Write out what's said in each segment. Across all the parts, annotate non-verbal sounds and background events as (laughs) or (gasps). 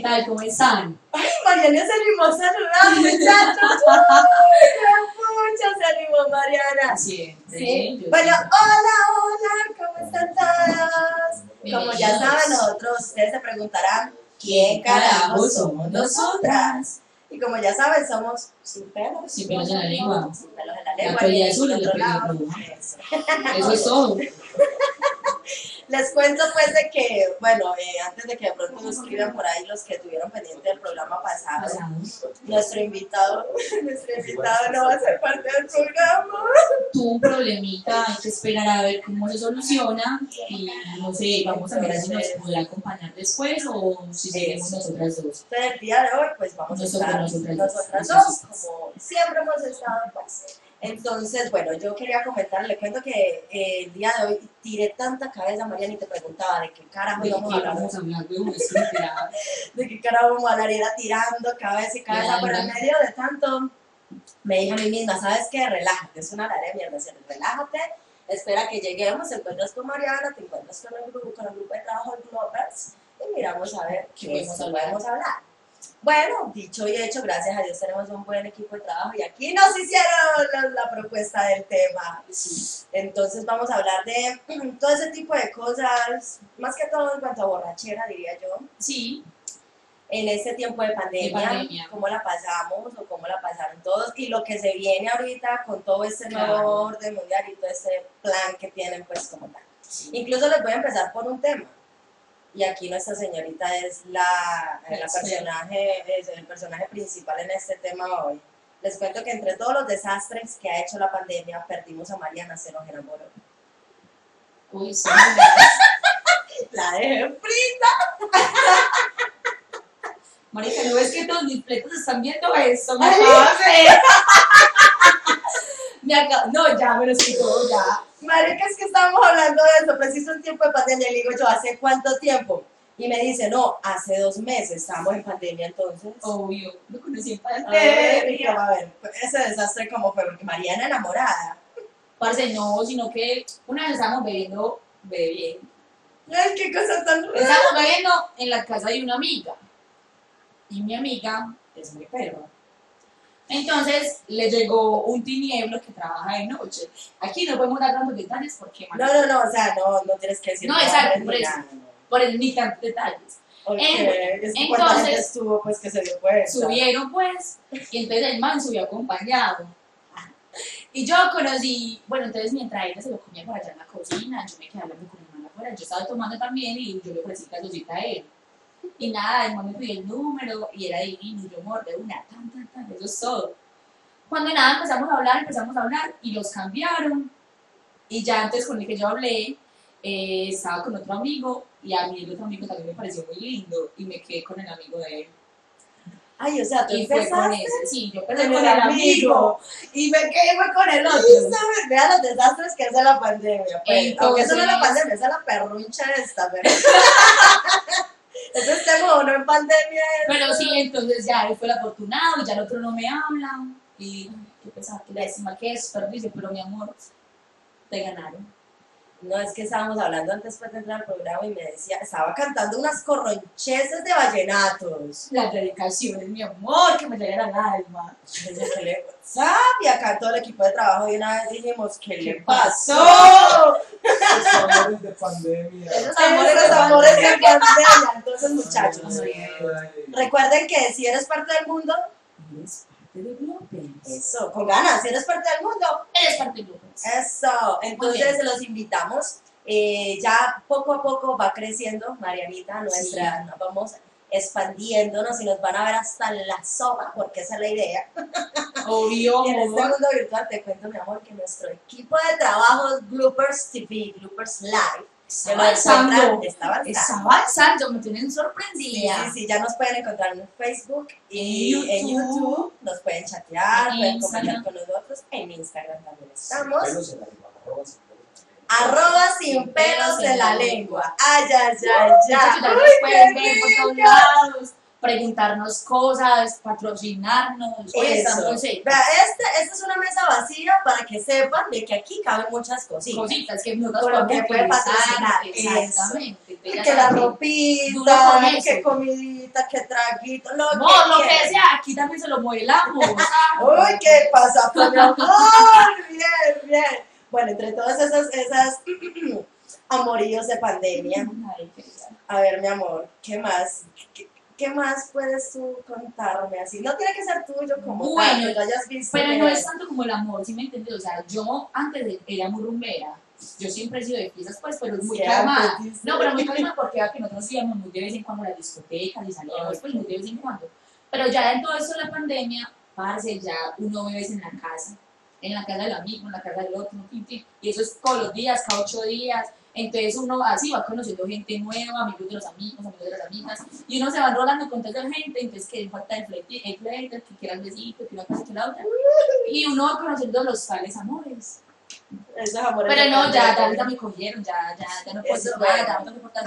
Hey, ¿qué tal? ¿Cómo están? Ay, Mariana se animó a saludar, muchachos. (laughs) ¡Uy, qué mucho se animó Mariana! Siempre. Sí. yo Bueno, hola, hola, ¿cómo están todas? Como ya saben, nosotros, ustedes se preguntarán, ¿quién carajo somos nosotras? Y como ya saben, somos sin pelos. Sin pelos en la lengua. Sin pelos en la La lengua. pelea ni azul y otro la lado. Eso. Eso es todo. (laughs) Les cuento pues de que, bueno, eh, antes de que de pronto nos escriban por ahí los que tuvieron pendiente del programa pasado, nuestro invitado, (laughs) nuestro invitado no va a ser parte del programa. Tuvo un problemita, hay que esperar a ver cómo se soluciona y no sé, vamos a ver si nos podrá acompañar después o si seguimos nosotras dos. Entonces, el día de hoy, pues vamos a estar nosotras nosotras, dos. dos, como siempre hemos estado, pues. Entonces, bueno, yo quería comentar, le cuento que eh, el día de hoy tiré tanta cabeza, Mariana, y te preguntaba de qué carajo ¿De íbamos a hablar, (laughs) de qué carajo vamos a hablar, y era tirando cabeza y cabeza, pero en medio de tanto, me dije a mí misma, ¿sabes qué? Relájate, es una tarea de mierda, relájate, espera que lleguemos, te encuentras con Mariana, te encuentras con el grupo, con el grupo de trabajo de Globers, y miramos a ver ¿Qué podemos hablar? Bueno, dicho y hecho, gracias a Dios tenemos un buen equipo de trabajo y aquí nos hicieron la, la propuesta del tema. Sí. Entonces vamos a hablar de (clears throat) todo ese tipo de cosas, más que todo en cuanto a borrachera, diría yo, Sí, en este tiempo de pandemia, De pandemia. cómo la pasamos o cómo la pasaron todos y lo que se viene ahorita con todo este nuevo Claro. orden mundial y todo este plan que tienen pues como tal. Incluso les voy a empezar por un tema. Y aquí nuestra señorita es la, La la personaje, es el personaje principal en este tema hoy. Les cuento que entre todos los desastres que ha hecho la pandemia, perdimos a Mariana, se nos enamoró. uy, sí. (laughs) La dejé frita. (laughs) Marica, ¿no ves que todos mis pletos están viendo. (laughs) Me acaba... No, ya me lo explicó, ya. Marica, es que estábamos hablando de eso, preciso en tiempo de pandemia. Y le digo yo, ¿hace cuánto tiempo? Y me dice, no, hace dos meses, estábamos en pandemia entonces. Obvio, lo conocí en pandemia. a ver, ese desastre como fue, porque Mariana enamorada. Parce, no, sino que una vez estábamos bebiendo, bebiendo, Ay, qué cosa tan rara. estábamos bebiendo en la casa de una amiga. Y mi amiga es muy perra. Entonces le llegó un tinieblo que trabaja de noche. Aquí no podemos dar tantos detalles porque, No, no, no, o sea, no, no tienes que decir No, exacto, por eso. por el ni tantos detalles. Ok, En- es que cuánta gente entonces, estuvo, pues, que se dio cuenta. Subieron pues, y entonces el man subió acompañado. Y yo conocí, bueno, entonces mientras ella se lo comía por allá en la cocina, yo me quedé hablando con el man afuera, yo estaba tomando también y yo le ofrecí casosita a él. Y nada, el man me pidió el número y era divino, y yo mordé una, tan, tan, tan, eso es todo. Cuando nada empezamos a hablar, empezamos a hablar y los cambiaron. Y ya antes con el que yo hablé, eh, estaba con otro amigo y a mí el otro amigo también me pareció muy lindo y me quedé con el amigo de él. Ay, o sea, tú Y fue con ese, sí, yo con el con el amigo y me quedé fue con el otro. ¿Sabes? Vean los desastres que hace la pandemia. Pues. Aunque eso no es la Entonces- pandemia, esa es la perruncha esta, pero. (laughs) Eso es tema no en pandemia. Pero sí, entonces ya él fue el afortunado y ya el otro no me habla. Y ay, qué pesar, qué lástima, qué desperdicio, pero mi amor, te ganaron. No, es que estábamos hablando antes pues, de entrar al programa y me decía, estaba cantando unas corroncheses de vallenatos. Las dedicaciones, mi amor, que me llegan al alma. Le WhatsApp y acá todo el equipo de trabajo de una vez dijimos, ¿qué le ¿Qué pasó? pasó? Esos amores de pandemia. Esos amores Esos de amores de pandemia. pandemia. Entonces, muchachos, Ay. recuerden que si eres parte del mundo, Eres parte de Globes. eso, con ganas, si eres parte del mundo, Eres parte de Eso, entonces los invitamos. Eh, ya poco a poco va creciendo, Marianita, nuestra, nos vamos expandiéndonos y nos van a ver hasta la sopa, porque esa es la idea. Obvio, (laughs) Y en este mundo virtual te cuento, mi amor, que nuestro equipo de trabajo es Bloopers TV, Bloopers Live, Está avanzando. está avanzando. Está avanzando, me tienen Sí, sorprendida. sí, sí, ya nos pueden encontrar en Facebook y En en YouTube. YouTube, nos pueden chatear, En pueden Instagram. comentar con nosotros, en Instagram también estamos. Pelos en la lengua, arroba sin pelos. Arroba sin pelos en la lengua. Ay, ay, ay, Muchachos, ya ay. nos Uy, pueden ver por todos lados. Preguntarnos cosas, patrocinarnos. Eso. este, esta es una mesa vacía para que sepan de que aquí caben muchas cositas. cositas que nosotros lo que podemos puede patrocinar, Exactamente. Que la ropita, que comidita, que traguito, lo No, que lo que sea, aquí también se lo modelamos. (laughs) Uy, ¿qué pasa, mi amor? (laughs) Bien, bien. Bueno, entre todas esas, esas (clears throat) amoríos de pandemia, Ay, qué a ver, mi amor, ¿qué más? ¿Qué, qué más puedes tú contarme así? No tiene que ser tuyo como Bueno, tal, que lo hayas visto. Pero no es tanto como el amor, ¿sí me entiendes? O sea, yo antes de, era muy rumbera. Yo siempre he sido de fiestas, pues, pero muy Sí, calmada. No, pero muy calmada porque era que nosotros íbamos muy de vez en cuando a las discotecas y salíamos, pues, muy de vez en cuando. Pero ya en todo esto de la pandemia, parce, ya uno bebe en la casa, en la casa del amigo, en la casa del otro, y eso es todos los días, cada ocho días. Entonces uno así va conociendo gente nueva, amigos de los amigos, amigos de las amigas, y uno se va enrolando con toda esa gente, entonces que falta el flete, el flete, que quiera el besito, que una cosa, que la otra, y uno va conociendo los tales amores. Esos amores Pero no, ya, ya, ya me cogieron, ya, ya, ya no puedo Eso nada, bueno. ya no tengo que portar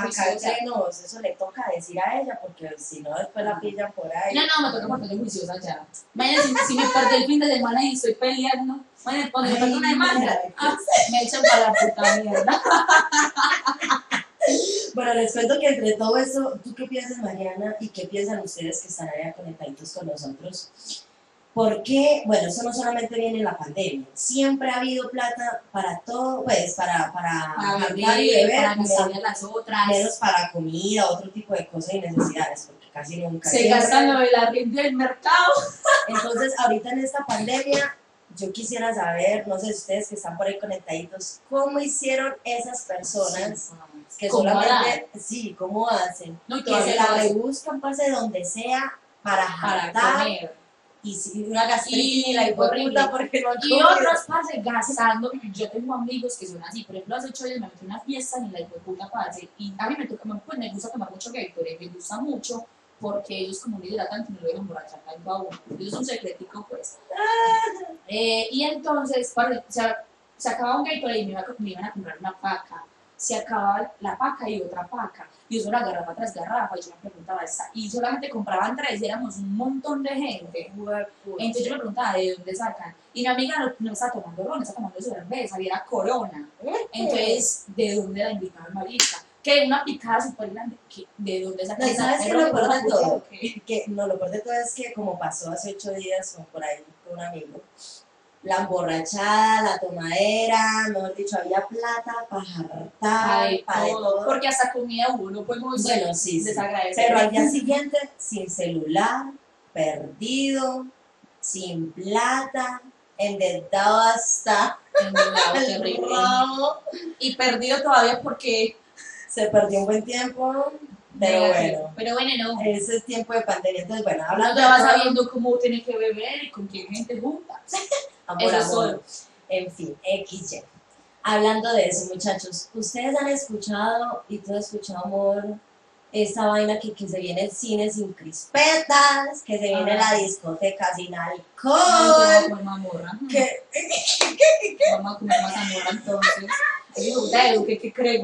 nos, eso le toca decir a ella, porque si no, después la pillan por ahí. No, no, me toca portar juiciosa ya. Imagínate si, si me perdí el fin de semana y estoy peleando, imagínate cuando me perdí una demanda, ah, me echan para la puta mierda. (laughs) Bueno, les cuento que entre todo eso, ¿tú qué piensas, Mariana? ¿Y qué piensan ustedes que están allá conectaditos con nosotros? Porque, bueno, eso no solamente viene en la pandemia, siempre ha habido plata para todo, pues, para, para, Para y beber, para a las otras. menos para comida, otro tipo de cosas y necesidades, porque casi nunca. Se gastan lo del arriendo del mercado. (laughs) Entonces, ahorita en esta pandemia, yo quisiera saber, no sé si ustedes que están por ahí conectaditos, ¿cómo hicieron esas personas que ¿Cómo solamente, sí, cómo hacen? No, Que se la rebuscan, parce, donde sea, para para comer. Y si una gastritis, Y puta, porque no Y otros parce gastando. Yo tengo amigos que son así. Por ejemplo, hace ocho días me metí una fiesta ni la hijo de puta parce. Y a mí me toca, pues me gusta tomar mucho Gatorade, me gusta mucho porque ellos como un hidratante no lo dejan borrachar tanto a uno. Eso es un secretico, pues. Eh, y entonces, parce, o sea, se acababa un Gatorade y me, iba me iban a comprar una paca. Se acababa la paca y otra paca. Y eso era garrafa tras garrafa. Y yo me preguntaba, esta- y solamente compraban tres, y éramos un montón de gente. Entonces yo me preguntaba de dónde sacan. Y mi amiga no, no estaba tomando ron, estaba tomando cerveza y era corona. Entonces, ¿de dónde la invitaba el marica? Que una picada súper grande. ¿De dónde sacan No, ¿y esa sabes qué lo peor de todo? que no, lo peor de todo es que como pasó hace ocho días o por ahí con un amigo, la emborrachada, la tomadera, mejor dicho, había plata para jartar, para todo. Porque hasta comida hubo, no podemos Bueno, sí, sí. Pero al día siguiente, sin celular, perdido, sin plata, endeudado hasta (laughs) el rabo. Y perdido todavía porque. Se perdió un buen tiempo, pero bueno, Pero bueno, no. ese es tiempo de pandemia. Entonces, bueno, Uno hablando ya va de todo, sabiendo cómo tiene que beber y con quién gente junta. (laughs) amor, Eso es amor. En fin, XY. Hablando de eso, muchachos, ustedes han escuchado, y tú has escuchado, amor, esta vaina que, que se viene el cine sin crispetas, que se viene Ah. la discoteca sin Ay, alcohol, vamos a comer mamorra. que Vamos a comer más amorra entonces. Digo, Deo, ¿qué, qué cree?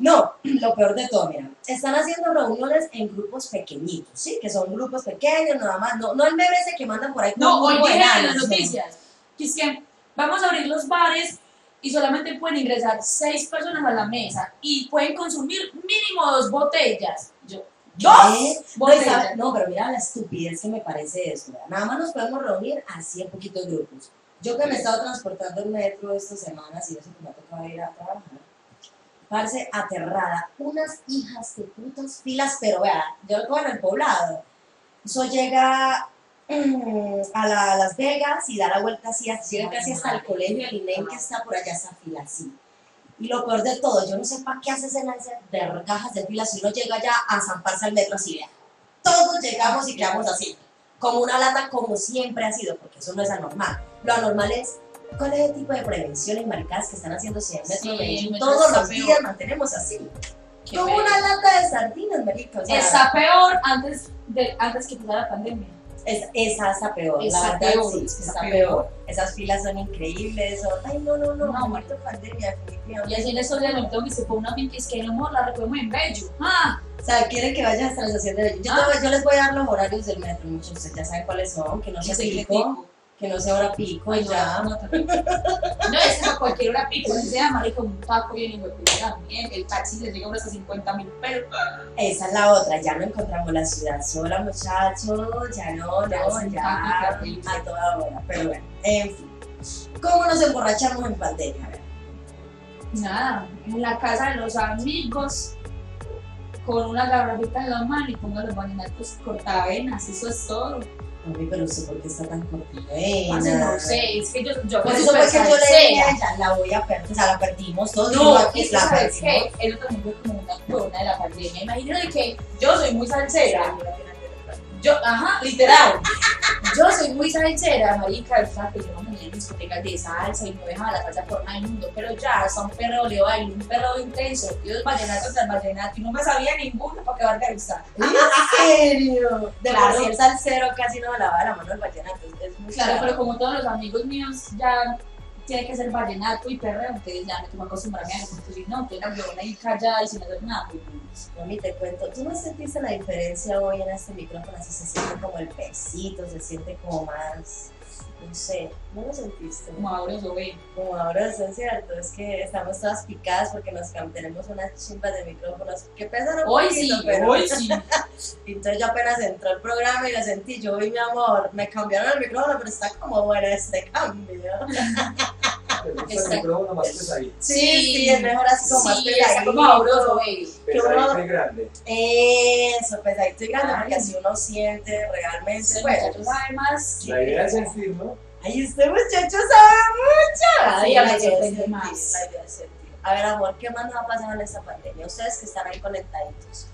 No, lo peor de todo, mira, están haciendo reuniones en grupos pequeñitos, ¿sí? Que son grupos pequeños, nada más, no, no el bebé ese que mandan por ahí No, hoy las noticias que es que vamos a abrir los bares y solamente pueden ingresar seis personas a la mesa y pueden consumir mínimo dos botellas. Yo. ¿dos? No, Botellas. pero mira la estupidez que me parece eso. Nada más nos podemos reunir así en poquitos grupos. Yo que me he estado transportando en metro estas semanas y eso que me ha tocado ir a trabajar. Parce, aterrada. Unas hijas de putas filas, pero vea, yo lo en el poblado. Eso llega a, la- a Las Vegas y da la vuelta así, así, casi hasta el colegio, el INEM que está por allá, esa fila así. Y lo peor de todo, yo no sé para qué haces en esas vergajas de filas si uno llega ya a zamparse al metro así, vea. Todos llegamos y quedamos así, como una lata como siempre ha sido, porque eso no es anormal. Lo anormal es, ¿cuál es el tipo de prevención y maricadas que están haciendo si en el metro Sí, metro todos los peor. días mantenemos así? Qué Como feo. una lata de sardinas, marica. O sea, Está peor antes, de, antes que empezara la pandemia. Es- esa está peor, Está la verdad peor, sí, está, peor. peor. Esas filas son increíbles. o- ay, no, no, no, No, marica. pandemia, Y definitivamente. así en estos días me tengo que se fue una finca es que no amor, la recogemos en Bello. Ah, sea, quieren que vaya hasta la estación de Bello. Yo, Ah. te voy- yo les voy a dar los horarios del metro, muchos ustedes ya saben cuáles son, que no Yo sé que no sea hora pico y ya. no. No, es que a cualquier hora pico, si sea marico, un taco bien y también, el taxi se llega a unos 50 mil pesos. Esa es la otra, ya no encontramos la ciudad sola, muchachos, ya no, Ya no, ya, a toda hora, pero bueno, en fin. ¿Cómo nos emborrachamos en pandemia? Nada, en la casa de los amigos, con una garrafita en la mano y pongo los vallenatos cortavenas, eso es todo. Mami, pero usted por qué está tan cortina. Parce, no sé, es que yo, yo Por soy eso fue que súper yo le dije a ella, la voy a perder, o sea, la perdimos todos. No, aquí es que la sabes perdimos. que eso también fue como una corona de la pandemia. Imagínate que yo soy muy salsera. Yo, ajá, literal. Yo soy muy salsera, marica. O sea, que yo no me en discotecas de salsa y no dejaba la salsa nada del mundo. Pero ya, hasta un perro le bailo, un perro intento, Dios vallenato tras vallenato. Y no me sabía ninguno para que va a gustar. ¿En serio? De Claro. por sí el salsero casi no me lavaba la mano el vallenato, es muy Claro, pero como todos los amigos míos ya tiene que ser vallenato y perreo, entonces ya me tengo que no, entonces la huevona ahí callada y sin hacer nada. Mami, te cuento, ¿tú no sentiste la diferencia hoy en este micrófono? Se siente como el pesito, se siente como más, no sé, ¿no lo sentiste? Como ahora eso ve. Como ahora eso es cierto, es que estamos todas picadas porque nos tenemos unas chimpas de micrófonos que pesan un Hoy poquito, sí, pero hoy (laughs) sí. entonces yo apenas entró el programa y lo sentí, yo vi mi amor, me cambiaron el micrófono, pero está como bueno este cambio. (laughs) El micrófono más pesadito. Sí, sí, es mejor así como más está como sabroso, ve. Pesadito y grande. Eso, pesadito y grande, Ay. porque así uno siente realmente, bueno. muchacho sabe más. La idea es sentir, ¿no? Ay, este muchacho sabe mucho. La idea es más. la idea es sentir. A ver, amor, ¿qué más nos ha pasado en esta pandemia? Ustedes que están ahí conectaditos.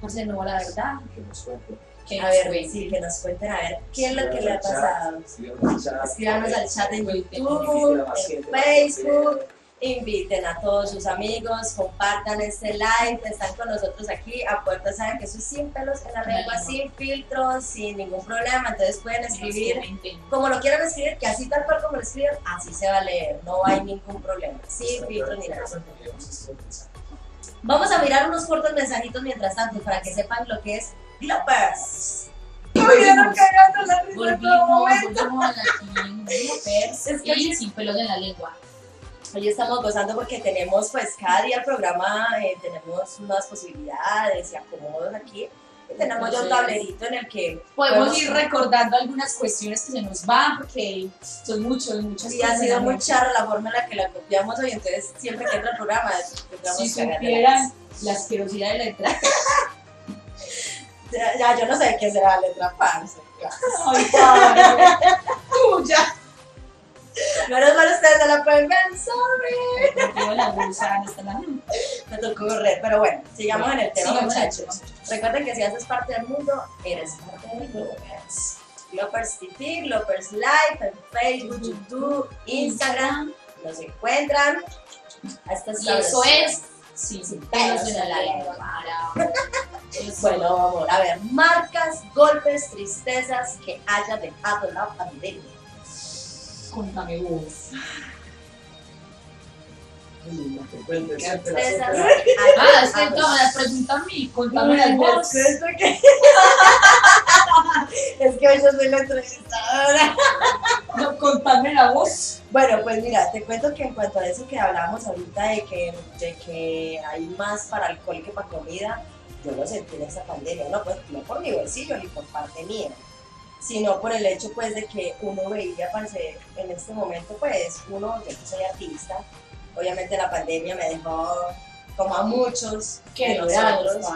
Parce, no, la verdad. Que nos cuente. Que A ver, fue. sí, que nos cuenten, a ver, ¿qué es lo que le ha pasado? Escríbanos al chat. En YouTube, en Facebook. Inviten a todos sus amigos, compartan este live, están con nosotros aquí. A puerta saben que eso es sin pelos en la lengua, sin filtros, sin ningún problema. Entonces pueden escribir como lo quieran escribir, que así tal cual como lo escriben, así se va a leer, no hay ningún problema, sin filtros ni nada. Vamos a mirar unos cortos mensajitos mientras tanto para que sepan lo que es Gloppers. Volvimos. cagando la risa en todo momento. volvimos aquí. Es que Y sin pelos en la lengua. Hoy estamos gozando porque tenemos, pues, cada día el programa, eh, tenemos nuevas posibilidades y acomodos aquí. Y tenemos ya un tablerito en el que Podemos Podemos- ir recordando algunas cuestiones que se nos van, porque son muchos, muchas sí, ha sido muy charra la forma en la que la copiamos hoy, entonces siempre que entra el programa, Si supieran la asquerosidad de la entrada. (laughs) Ya, ya, yo no sé qué será la letra parce. Ay. Tuya. Menos mal ustedes no la pueden ver, sorry. Me tocó correr, pero bueno, sigamos en el tema, muchachos. Recuerden que si haces parte del mundo, eres parte del Gloppers. Gloppers TV, Gloppers Live, en Facebook, YouTube, Instagram, nos encuentran. A estas Y eso es sin pelos en la lengua. Bueno, amor, a ver, marcas, golpes, tristezas que haya dejado la pandemia. Contame vos. Tristezas Ah, es que no, la pregunta a mí, contame las vos. (laughs) (laughs) Es que- hoy yo soy la entrevistadora. No, contame la voz. Bueno, pues mira, te cuento que en cuanto a eso que hablábamos ahorita de que, de que hay más para alcohol que para comida, yo lo sentí en esta pandemia, no, pues, no por mi bolsillo ni por parte mía, sino por el hecho pues de que uno veía, parce, en este momento pues uno, yo soy artista, obviamente la pandemia me dejó como a muchos Que nosotros,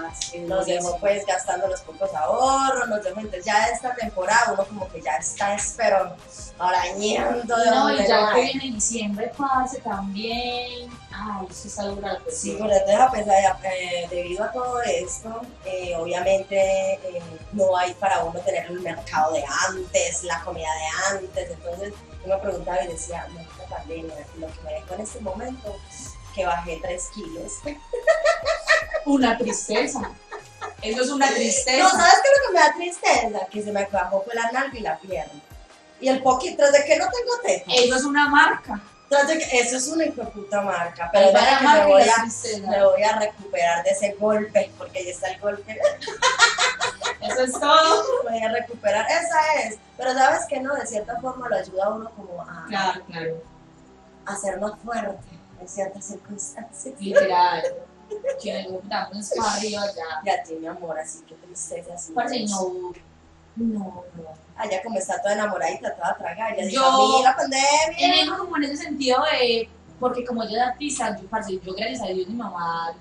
nos dejó pues gastando los pocos ahorros, nos dejó, entonces ya esta temporada uno como que ya está, espero, arañando de No, y ya no que hay. viene diciembre, parce, también. Ay, eso está dura Sí, pero entonces, a pesar de- eh, debido a todo esto, eh, obviamente eh, no hay para uno tener el mercado de antes, la comida de antes, entonces uno preguntaba y decía, no, esta pandemia, lo que me dejó en este momento, que bajé 3 kilos. Una tristeza. Eso es una No, tristeza. ¿sabes qué es lo que me da tristeza? Que se me bajó fue la nalga y la pierna. Y el poquito, tras de que no tengo teta. Eso es una marca. Que- Eso es una puta marca, pero me voy, a, me voy a recuperar de ese golpe, porque ahí está el golpe. Eso es todo. voy a recuperar, esa es. Pero sabes que no, de cierta forma lo ayuda a uno como a, Claro, claro. a ser más fuerte en ciertas circunstancias. Literal. (laughs) Que en algún damos para arriba ya. Y a ti, mi amor, así que tristeza. Así Parce, no. No, no. Allá como está toda enamoradita, toda tragada, ya Yo- a mí la pandemia. En eso, como en ese sentido de, porque como yo era artista, yo, parce, yo gracias a Dios mi mamá,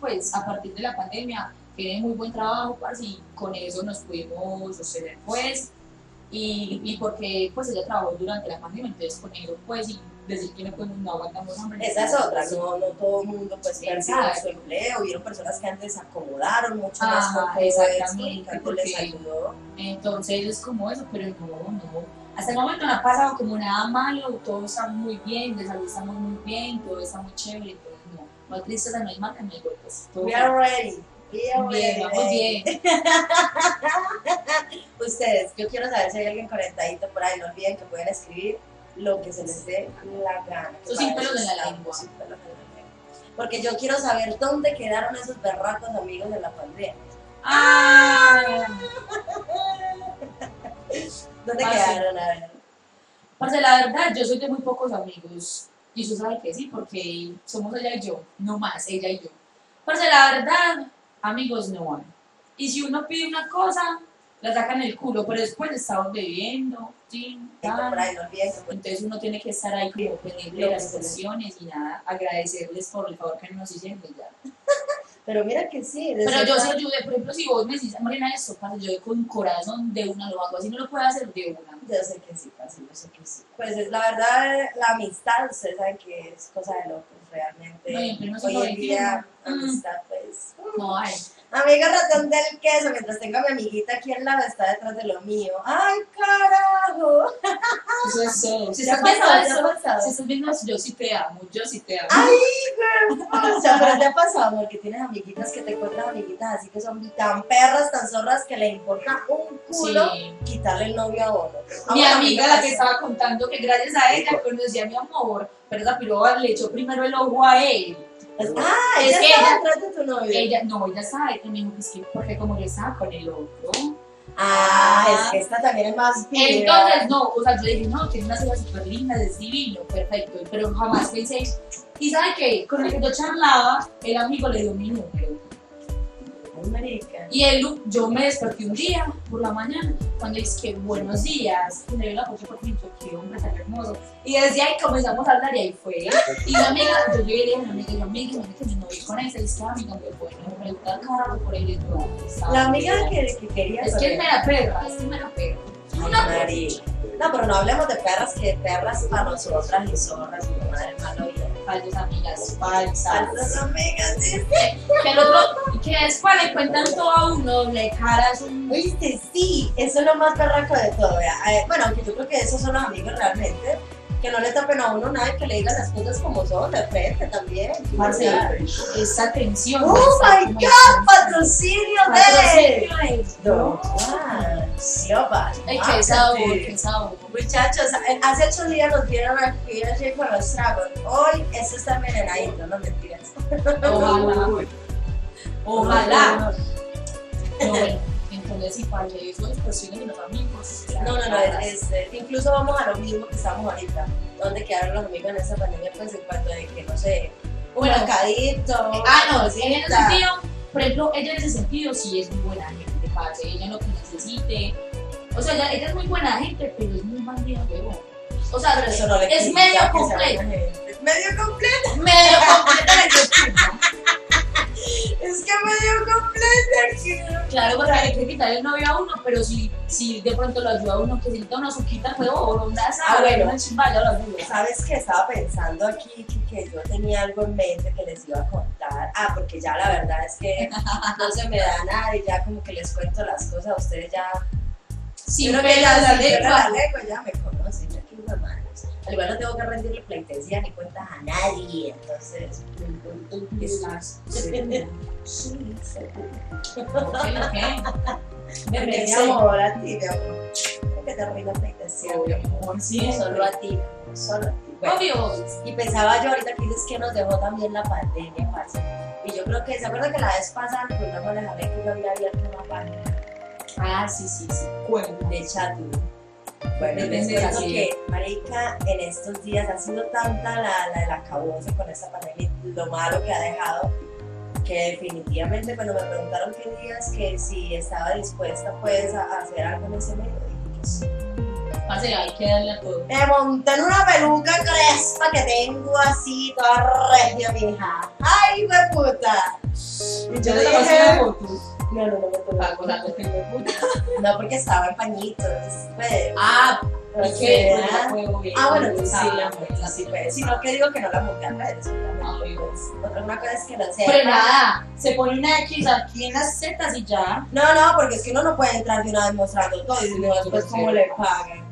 pues a partir de la pandemia, tiene muy buen trabajo, parce, y con eso nos pudimos sostener, pues, y, y porque pues ella trabajó durante la pandemia, entonces con eso, pues, y decir que no, pues, no aguantamos hambre. Esa es otra, no, no todo el mundo pues perdió su empleo, hubieron personas que antes se acomodaron mucho más Ah, con esto, exactamente, porque- les ayudó. Entonces es como eso, pero no, no. Hasta el momento no ha pasado como nada malo, todo está muy bien, de salud estamos muy bien, todo está muy chévere, entonces no, no hay tristeza, no hay marca, no hay golpes. Todo We are ready. We are bien, ready. vamos bien. (laughs) Ustedes, yo quiero saber si hay alguien conectadito por ahí, no olviden que pueden escribir lo que se les dé la gana. que sin pelos en la lengua. sin pelos en la lengua. Porque yo quiero saber dónde quedaron esos berracos amigos de la pandemia. ¡Ah! (laughs) ¿Dónde Ah, sí. quedaron? A ver. Parce, la verdad, yo soy de muy pocos amigos. Y usted sabe que sí, porque somos ella y yo, no más, ella y yo. Parce, la verdad, amigos no hay. Y si uno pide una cosa, la sacan el culo, pero después estamos bebiendo, que Entonces uno tiene que estar ahí como pendiente de las situaciones y nada, agradecerles por el favor que nos hicieron y ya. (laughs) Pero mira que sí. Pero yo sí ayudé, por ejemplo, si vos me decís, Marina, esto, parce, yo con corazón de una lo hago, así no lo puedo hacer de una. Yo sé que sí, casi yo sé que sí. Pues es la verdad, la amistad, ustedes saben que es cosa de locos realmente. No, y en Hoy en día, mm. amistad, pues. No hay. Amigo ratón del queso, mientras tengo a mi amiguita aquí al lado, está detrás de lo mío. ¡Ay, carajo! Eso es todo. (laughs) Si ¿Te ha estás viendo eso, pasado? si estás viendo eso, yo sí te amo, yo sí te amo. ¡Ay! (laughs) O sea, pero te ha pasado, amor, que tienes amiguitas que te encuentras amiguitas así que son tan perras, tan zorras que le importa un culo Sí. quitarle el novio a uno. A Mi amiga, la que estaba contando que gracias a ella conocí a mi amor, pero esa piroba le echó primero el ojo a él. Ah, Es ella que estaba ella- detrás de tu novio. Ella, no, ella sabe, y me dijo que es que, porque como yo estaba con el otro. Ah, es que esta también es más viva. Entonces, no, o sea, yo dije, no, tiene una hija súper linda, es divino, perfecto, pero jamás pensé, y ¿sabe qué? Con el que yo charlaba, el amigo le dio mi número. Y él, yo me desperté un día por la mañana cuando dice que buenos días, y me dio la foto por ejemplo, qué hombre tan hermoso. Y desde ahí comenzamos a hablar y ahí fue. Y mi amiga, yo llegué y le dije a mi amiga, yo, amiga, imagínate que mi novio con esa, y dice, amiga, me bueno, me pregunta cada rato por él y. La amiga que, que quería Es que él me la perra, es que me la perra. Marica. No, pero no hablemos de perras, que perras para nosotras y zorras tu madre malo vida. Falsas amigas, falsas. Falsas amigas, sí. Que el otro, que después le cuentan todo a uno, le caras un... Oíste, sí, eso es lo más berraco de todo. Eh, bueno, aunque yo creo que esos son los amigos realmente, que no le tapen a uno nada y que le digan las cosas como son, de frente también. Sea, esa tensión. ¡Oh, esa- my God! ¡Patrocinio de... Patrocinio de-. Ay, qué sabor, qué sabor. Muchachos, eh, hace ocho días nos vieron aquí allí con los tragos. Hoy esto está envenenadito, no mentiras. Ojalá. Ojalá. No, (laughs) es de los amigos. No, no, no, es- este, incluso vamos a lo mismo que estamos ahorita. ¿Dónde quedaron los amigos en esta pandemia? Pues en cuanto de que, no sé, un Bueno, mercadito. Ah, no, sí, en ese sentido, por ejemplo, ella en ese sentido sí es muy buena gente, parce, ella lo que necesite. O sea, ella, ella es muy buena gente, pero es muy bandida, huevón. O sea, Pero eso no le es medio completo. Es medio completo. Medio la (laughs) chupa. Es que medio completa. Claro, porque le quiere quitar el novio a uno, pero si, si de pronto lo ayuda a uno que se quita una suquita, huevón, o una Ah, bueno. ¿Sabes qué? Estaba pensando aquí que, que yo tenía algo en mente que les iba a contar. Ah, porque ya la verdad es que no se me da nada y ya como que les cuento las cosas a ustedes ya. Yo creo que la la lengua ya me conocen, ya que hermanos. Al igual no tengo que rendirle pleitesía ni cuentas a nadie, entonces. Estás segura. Sí, seguro. Ok, ok. (laughs) Amor, a ti, mi amor. ¿Por qué te pleitesía? Obvio, amor, sí, Solo a ti, solo a ti. Bueno, Obvio. y pensaba yo ahorita que dices que nos dejó también la pandemia, parce. Y yo creo que, ¿se acuerdan que la vez pasada el programa de Javier que yo había abierto una página Ah, sí, sí, sí. Cuenta. de chat? Bueno, cuento la que, marica, en estos días ha sido tanta la, la, el acabose con esta pandemia, y lo malo que ha dejado, que definitivamente cuando me preguntaron qué días, que si estaba dispuesta pues a, a hacer algo en ese medio, dije que sí. Parce, hay que darle a todo. Me monté en una peluca crespa que tengo así, toda regia, mija. ¡Ay, me puta! Y yo Yo le dije. No, no, no me Ah, con la foto de puta. (laughs) No, porque estaba en pañitos, pues, Ah, ¿y Pues, bien. Ah, bueno, pues sí, la sí, pues. Sino que digo que no la redes, Ah, pues. Otra una cosa es que no sea. Pero nada, se pone una X aquí en las setas y ya. No, no, porque es que uno no puede entrar de una vez mostrando todo y después Sí. cómo le pagan.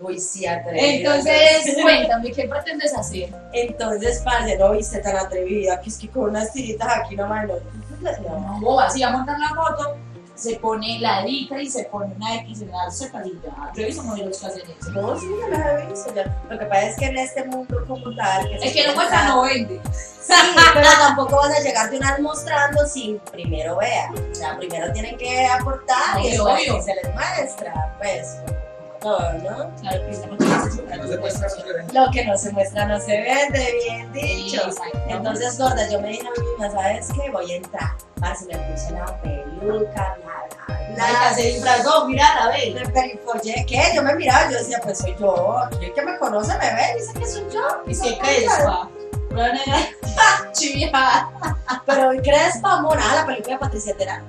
Uy, sí, atrevido. Entonces, (laughs) cuéntame, ¿qué pretendes hacer? Entonces, parce, no viste tan atrevida, que es que con unas tiritas aquí nomás no. no. No, boba, si va a montar la foto, se pone la edita y se pone una X en setas y ya. Yo he visto modelos que hacen eso. No, sí, ya las he visto. Lo que pasa es que en este mundo como tal. Que Es que no muestra, no vende. Sí, pero tampoco vas a llegar de una vez mostrando sin primero vean. O sea, primero tienen que aportar y Obvio, se les muestra. Pues, todo, ¿no? Claro, que sobre Lo que no se muestra no se vende, bien dicho. Entonces, gorda, yo me dije a mí misma, ¿sabes qué? Voy a entrar. Parce, me puse la peluca, la, la, Marica, la. se disfrazó, mira la ve. Me perifollé, ¿qué? Yo me miraba, yo decía, pues soy yo. Aquí el que me conoce me ve, dice que soy yo. Es que crespa. Chivia. Pero crespa, amor, ah, la película de Patricia Terán.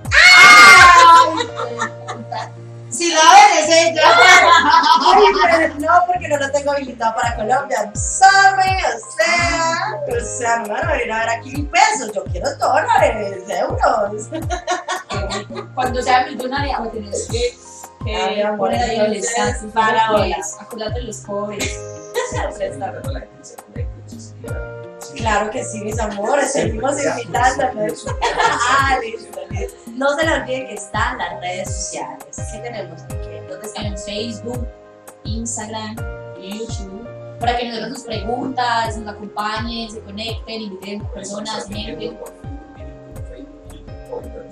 Si la ves, es ella. no, porque no lo tengo habilitado para Colombia. Sorry, o sea, o sea, no me van a a ver aquí mil pesos. Yo quiero dólares, euros. Cuando sea millonaria, voy a tener que, mi amor, poner ahí el para hola. Acuérdate de los pobres. Claro que sí, mis amores, seguimos invitándonos. (laughs) Ah, listo, listo. No se le olviden que están las redes sociales. ¿Qué tenemos? ¿Dónde estamos? En Facebook, Instagram, YouTube. Para que nos den sus preguntas, nos acompañen, se conecten, inviten personas, gente.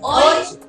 Hoy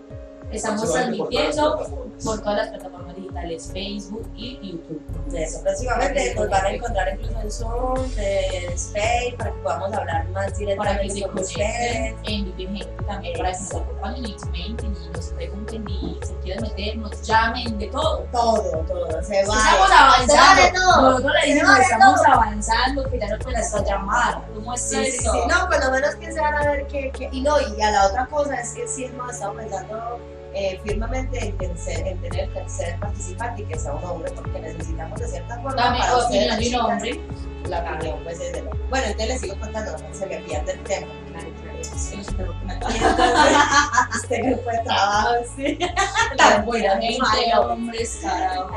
estamos transmitiendo por todas las plataformas digitales, Facebook y YouTube. De eso, próximamente nos van a encontrar incluso en Zoom, de Space, para que podamos hablar más Para que directamente se con ustedes. inviten gente también para que nos acompañen y comenten y nos pregunten y se quieran meter, nos llamen, de todo. Todo, todo, se va. Estamos avanzando. todo. Nosotros le decimos, vale estamos avanzando, que ya no puedes llamar. ¿Cómo es eso? No, por lo menos que se van a ver que, que- Y no, y a la otra cosa es que sí hemos estado pensando eh, firmemente en, tercer- en tener tercer participante y que sea un hombre, porque necesitamos de cierta forma. Dame para opinión ustedes, de un hombre. La opinión, pues es de lo- Bueno, entonces les sigo contando, no se me pierde el tema. Sí, no se preocupen. Y entonces, este grupo de trabajo, sí. (laughs) Tan buena gente, hombres, carajo.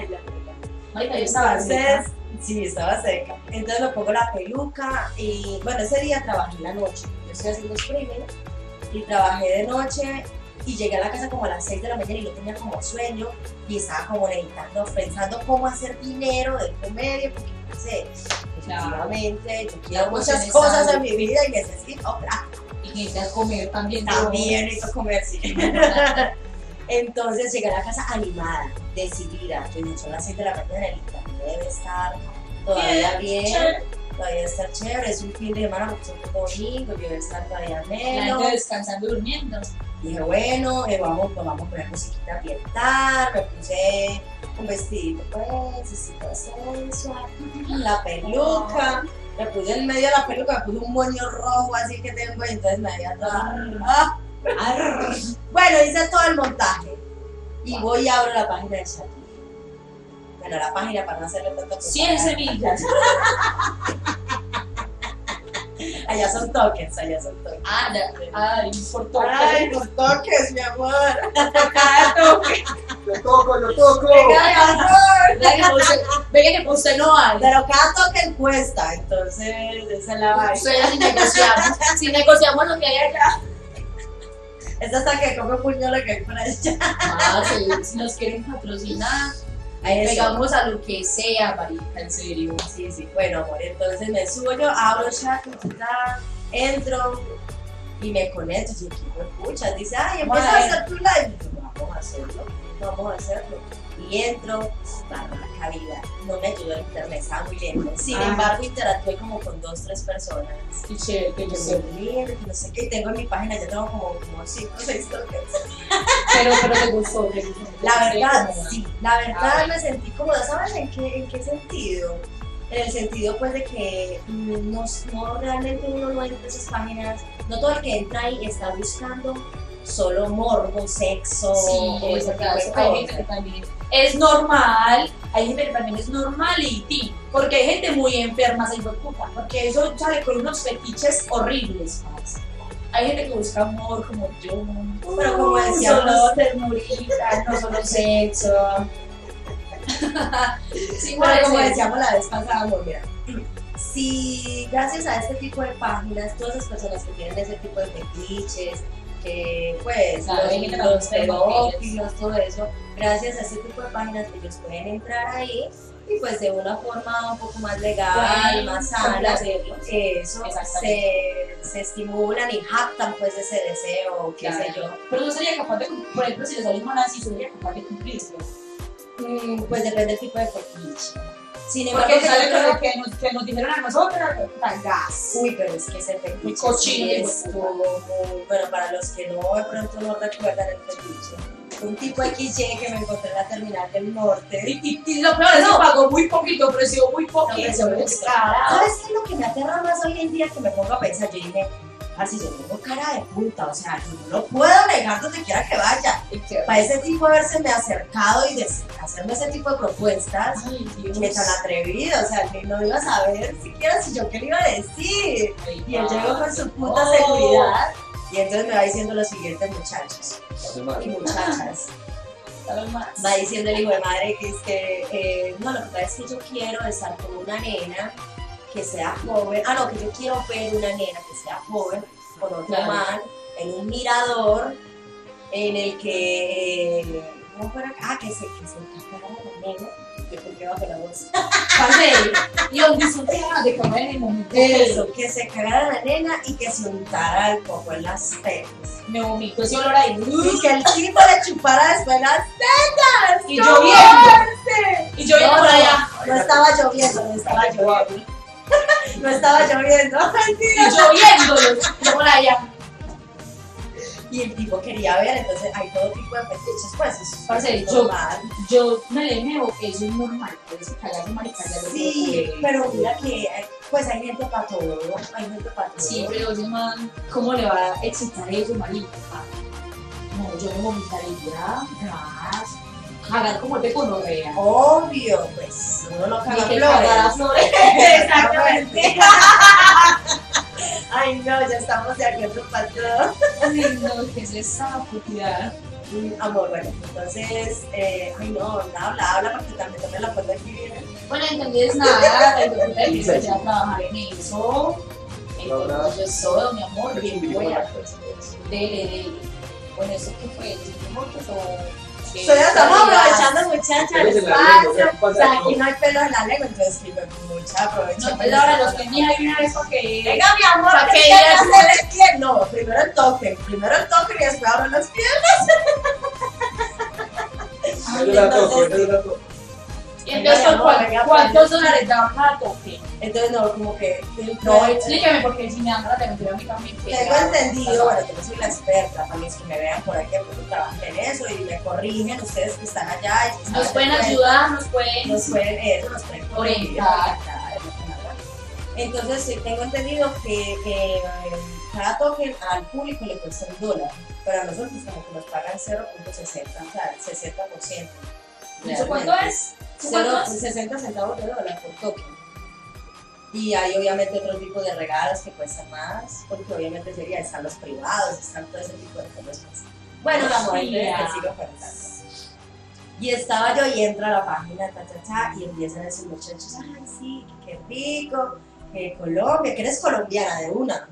Marica, yo estaba Entonces, sí, estaba seca. Entonces me pongo la peluca y bueno, ese día trabajé en la noche. Yo estoy haciendo streaming y trabajé de noche y llegué a la casa como a las 6 de la mañana y no tenía como sueño y estaba como meditando, pensando cómo hacer dinero del comedia porque no sé, efectivamente yo quiero La muchas cosas en mi vida y necesito plata. y a comer también. También necesito comer, sí. (laughs) Entonces llegué a la casa animada, decidida. Yo dije, son las 6 de la mañana, el internet debe estar todavía bien, todavía está chévere. Es un fin de semana porque es un domingo, yo debe estar todavía La menos. gente descansando, durmiendo. Dije, bueno, eh, vamos, pues, vamos a poner musiquita ambiental. Me puse un vestidito, pues, así sensual, la peluca. Me puse en medio de la peluca, me puse un moño rojo así que tengo y entonces me veía toda. ¡ah! Bueno, hice todo el montaje. Y voy y abro la página de chat. Bueno, la página para no hacerle tanto 100 semillas. (laughs) Allá son tokens, allá son tokens. Ah, ya. Ay, por todo. Ay, los toques, mi amor. Cada toque. Yo toco, yo toco. Venga que puse- venga que puse no hay. Pero cada token cuesta, entonces esa es la vaina. Si negociamos. Si negociamos lo que hay allá. Es hasta que come puño lo que hay por allá. Ah, si, si nos quieren patrocinar. A eso. Pegamos a lo que sea, marica, en serio. Sí, sí, bueno, amor, entonces me subo yo, abro chat, entro y me conecto. Y aquí me escuchas, dice, ay, empieza a hacer tu live. Vamos a hacerlo, vamos a hacerlo. Y entro, barraca vida, no me ayudó el internet, estaba muy lento. Sin Ah. embargo, interactué como con dos, tres personas. Qué chévere, qué Que muy lindo, que no sé qué, tengo en mi página, ya tengo como, como cinco o (laughs) seis toques. Pero, pero te gustó, te gustó. La verdad, sí, la verdad Ah, me sentí cómoda. ¿Sabes en qué, en qué sentido? En el sentido, pues, de que no, no realmente uno no entra esas páginas, no todo el que entra ahí está buscando solo morbo, sexo Sí, o es ese tipo de Hay gente que también es normal, hay gente que también es normality, porque hay gente muy enferma, se puta, porque eso sale con unos fetiches horribles. Hay gente que busca amor como yo, Pero como decíamos- solo ternurita, no solo (laughs) sexo. sí, Pero como decíamos la vez pasada, amor, mira, si gracias a este tipo de páginas, todas esas personas que tienen ese tipo de fetiches, que pues Claro, los, los no pedófilos, todo eso, gracias a este tipo de páginas ellos pueden entrar ahí y pues de una forma un poco más legal, Pueden más sana, eso, se, se estimulan y jactan pues ese deseo, qué sé yo. Pero tú serías capaz de, por ejemplo, si le sale un man así, sería capaz de cumplirlo. Mm, Pues depende del tipo de fetiche. Sin embargo, Porque que sale con lo que nos, que nos dijeron a nosotros, gas. Uy, pero es que ese fetiche cochino, estuvo muy... Bueno, para los que no, de pronto no recuerdan el fetiche. Un tipo XY que me encontré en la terminal del norte. Y, y- y lo peor es que No. pagó muy poquito, ofreció muy No, poquito. descarado. ¿Sabes qué es lo que me aterra más hoy en día que me pongo a pensar? Yo dije, así yo tengo cara de puta, o sea, yo no lo puedo negar donde quiera que vaya. Para ese tipo haberse me acercado y de- hacerme ese tipo de propuestas, que tan atrevido, o sea, que no iba a saber siquiera si yo qué le iba a decir. Ay, Y él llegó con su puta seguridad. Y entonces me va diciendo lo siguiente, muchachos y muchachas. Va diciendo el hijo de madre que es que, eh, no, lo que pasa es que yo quiero estar con una nena que sea joven. Ah, no, que yo quiero ver una nena que sea joven con otro Claro. man en un mirador en el que. ¿Cómo fuera? Ah, que se, que se encargara la nena. Yo bajo la voz. (laughs) Y donde disfruté de comer en. Eso, que se cagara la nena y que se untara el poco en las tetas. Me vomito ese olor ahí. Y que el tipo le chupara después las tetas. Y ¡No lloviendo. Y yo viendo No, por allá. No estaba lloviendo, no estaba lloviendo. (laughs) No estaba lloviendo, (laughs) mentira. Yo por allá. Y el tipo quería ver, entonces hay todo tipo de fetiches, pues eso es Parce, yo- normal. Yo me le meo, eso es normal. Cagazo marica ya lo Sí, pero mira que pues hay gente para todo, hay gente para todo. Sí, pero ese man, ¿cómo le va a excitar eso, marica? No, yo me vomitaría. Gas. Cagar como te conorrea. Obvio, pues uno no caga que flores. (laughs) Exactamente. (laughs) Ay, no, ya estamos de acuerdo para todo. Ay, no, ¿qué es esa puteada? Mm, Amor, bueno, entonces, eh, ay no, habla, habla porque también no me la puedo escribir. Bueno, entonces nada, yo empecé a trabajar en eso. Entonces todo, mi amor, bien buena. pues, Dele, dele. Bueno, ¿eso qué fue? ¿Hicimos o...? qué? Solo estamos aprovechando, muchacha, el espacio. ¿qué pasa O sea, aquí no hay pelos en la lengua, entonces sí, pues, mucha aprovecha. No, entonces ahora los ni hay una vez porque... Venga, mi amor, que ya se le quiere. No, primero el toque, primero el toque y después abro las piernas. Yo la toco, yo la toco. Y entonces, Venga, mi amor, ¿cuál- venga, ¿cuántos dólares daban cada toque? Entonces, no, como que. No, explíqueme porque si me dan la atención a mí también. que Tengo entendido, bueno, yo no soy la experta, para los que me vean por aquí, porque trabajan en eso y me corrigen, ustedes que están allá. y que Nos pueden ayudar, nos pueden... nos pueden, eso, nos pueden Orientar. que. Entonces, sí, tengo entendido que eh, cada token al público le cuesta un dólar, pero a nosotros como que nos pagan 0.60, o sea, el 60%. ¿Eso cuánto es? ¿Eso Cero- cuánto es? 60 centavos de dólar por token. Y hay obviamente otro tipo de regalos que cuestan más, porque obviamente sería, están los privados, están todo ese tipo de cosas. Bueno, la amor, entonces. Y estaba yo y entro a la página, ta, ta, ta, y empiezan a decir muchachos, ay, sí, qué rico, que Colombia, que eres colombiana de una.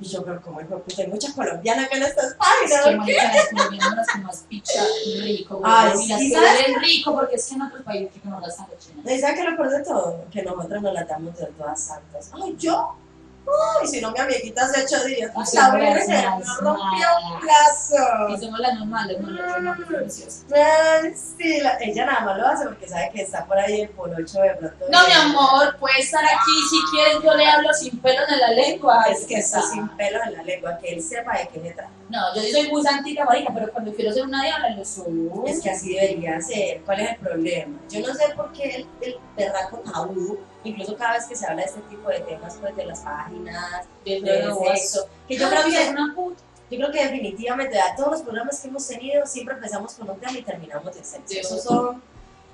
Y yo, pero como hijo, pues hay muchas colombianas acá en estas Es páginas, que ¿por qué? marica, las colombianas las que más pichos sea, rico, Ay. Y las sí, que ¿sabes huelen rico, porque es que en otros países que no gastan cochinas. ¿Y sabes qué es lo peor de todo? Que nosotros nos las damos de todas santas. Ay, yo. Ay, si no, mi amiguita hace ocho días. Somos la virgen, no rompió un plazo. Y somos las normales, no. Ay, sí, la- ella nada más lo hace porque sabe que está por ahí el polocho de pronto. No, mi amor, puede estar aquí si quieres, yo le hablo sin pelos en la lengua. Es que está sin pelos en la lengua, que él sepa de qué se trata. No, yo soy muy santica, marica, pero cuando quiero ser una diabla lo soy. Es que así debería ser. ¿Cuál es el problema? Yo no sé por qué el, el incluso cada vez que se habla de este tipo de temas, pues de las páginas, de de nuevo, sexo, que yo Ay, creo que una puta. Yo creo que definitivamente a todos los programas que hemos tenido siempre empezamos con un tema y terminamos de sexo. Son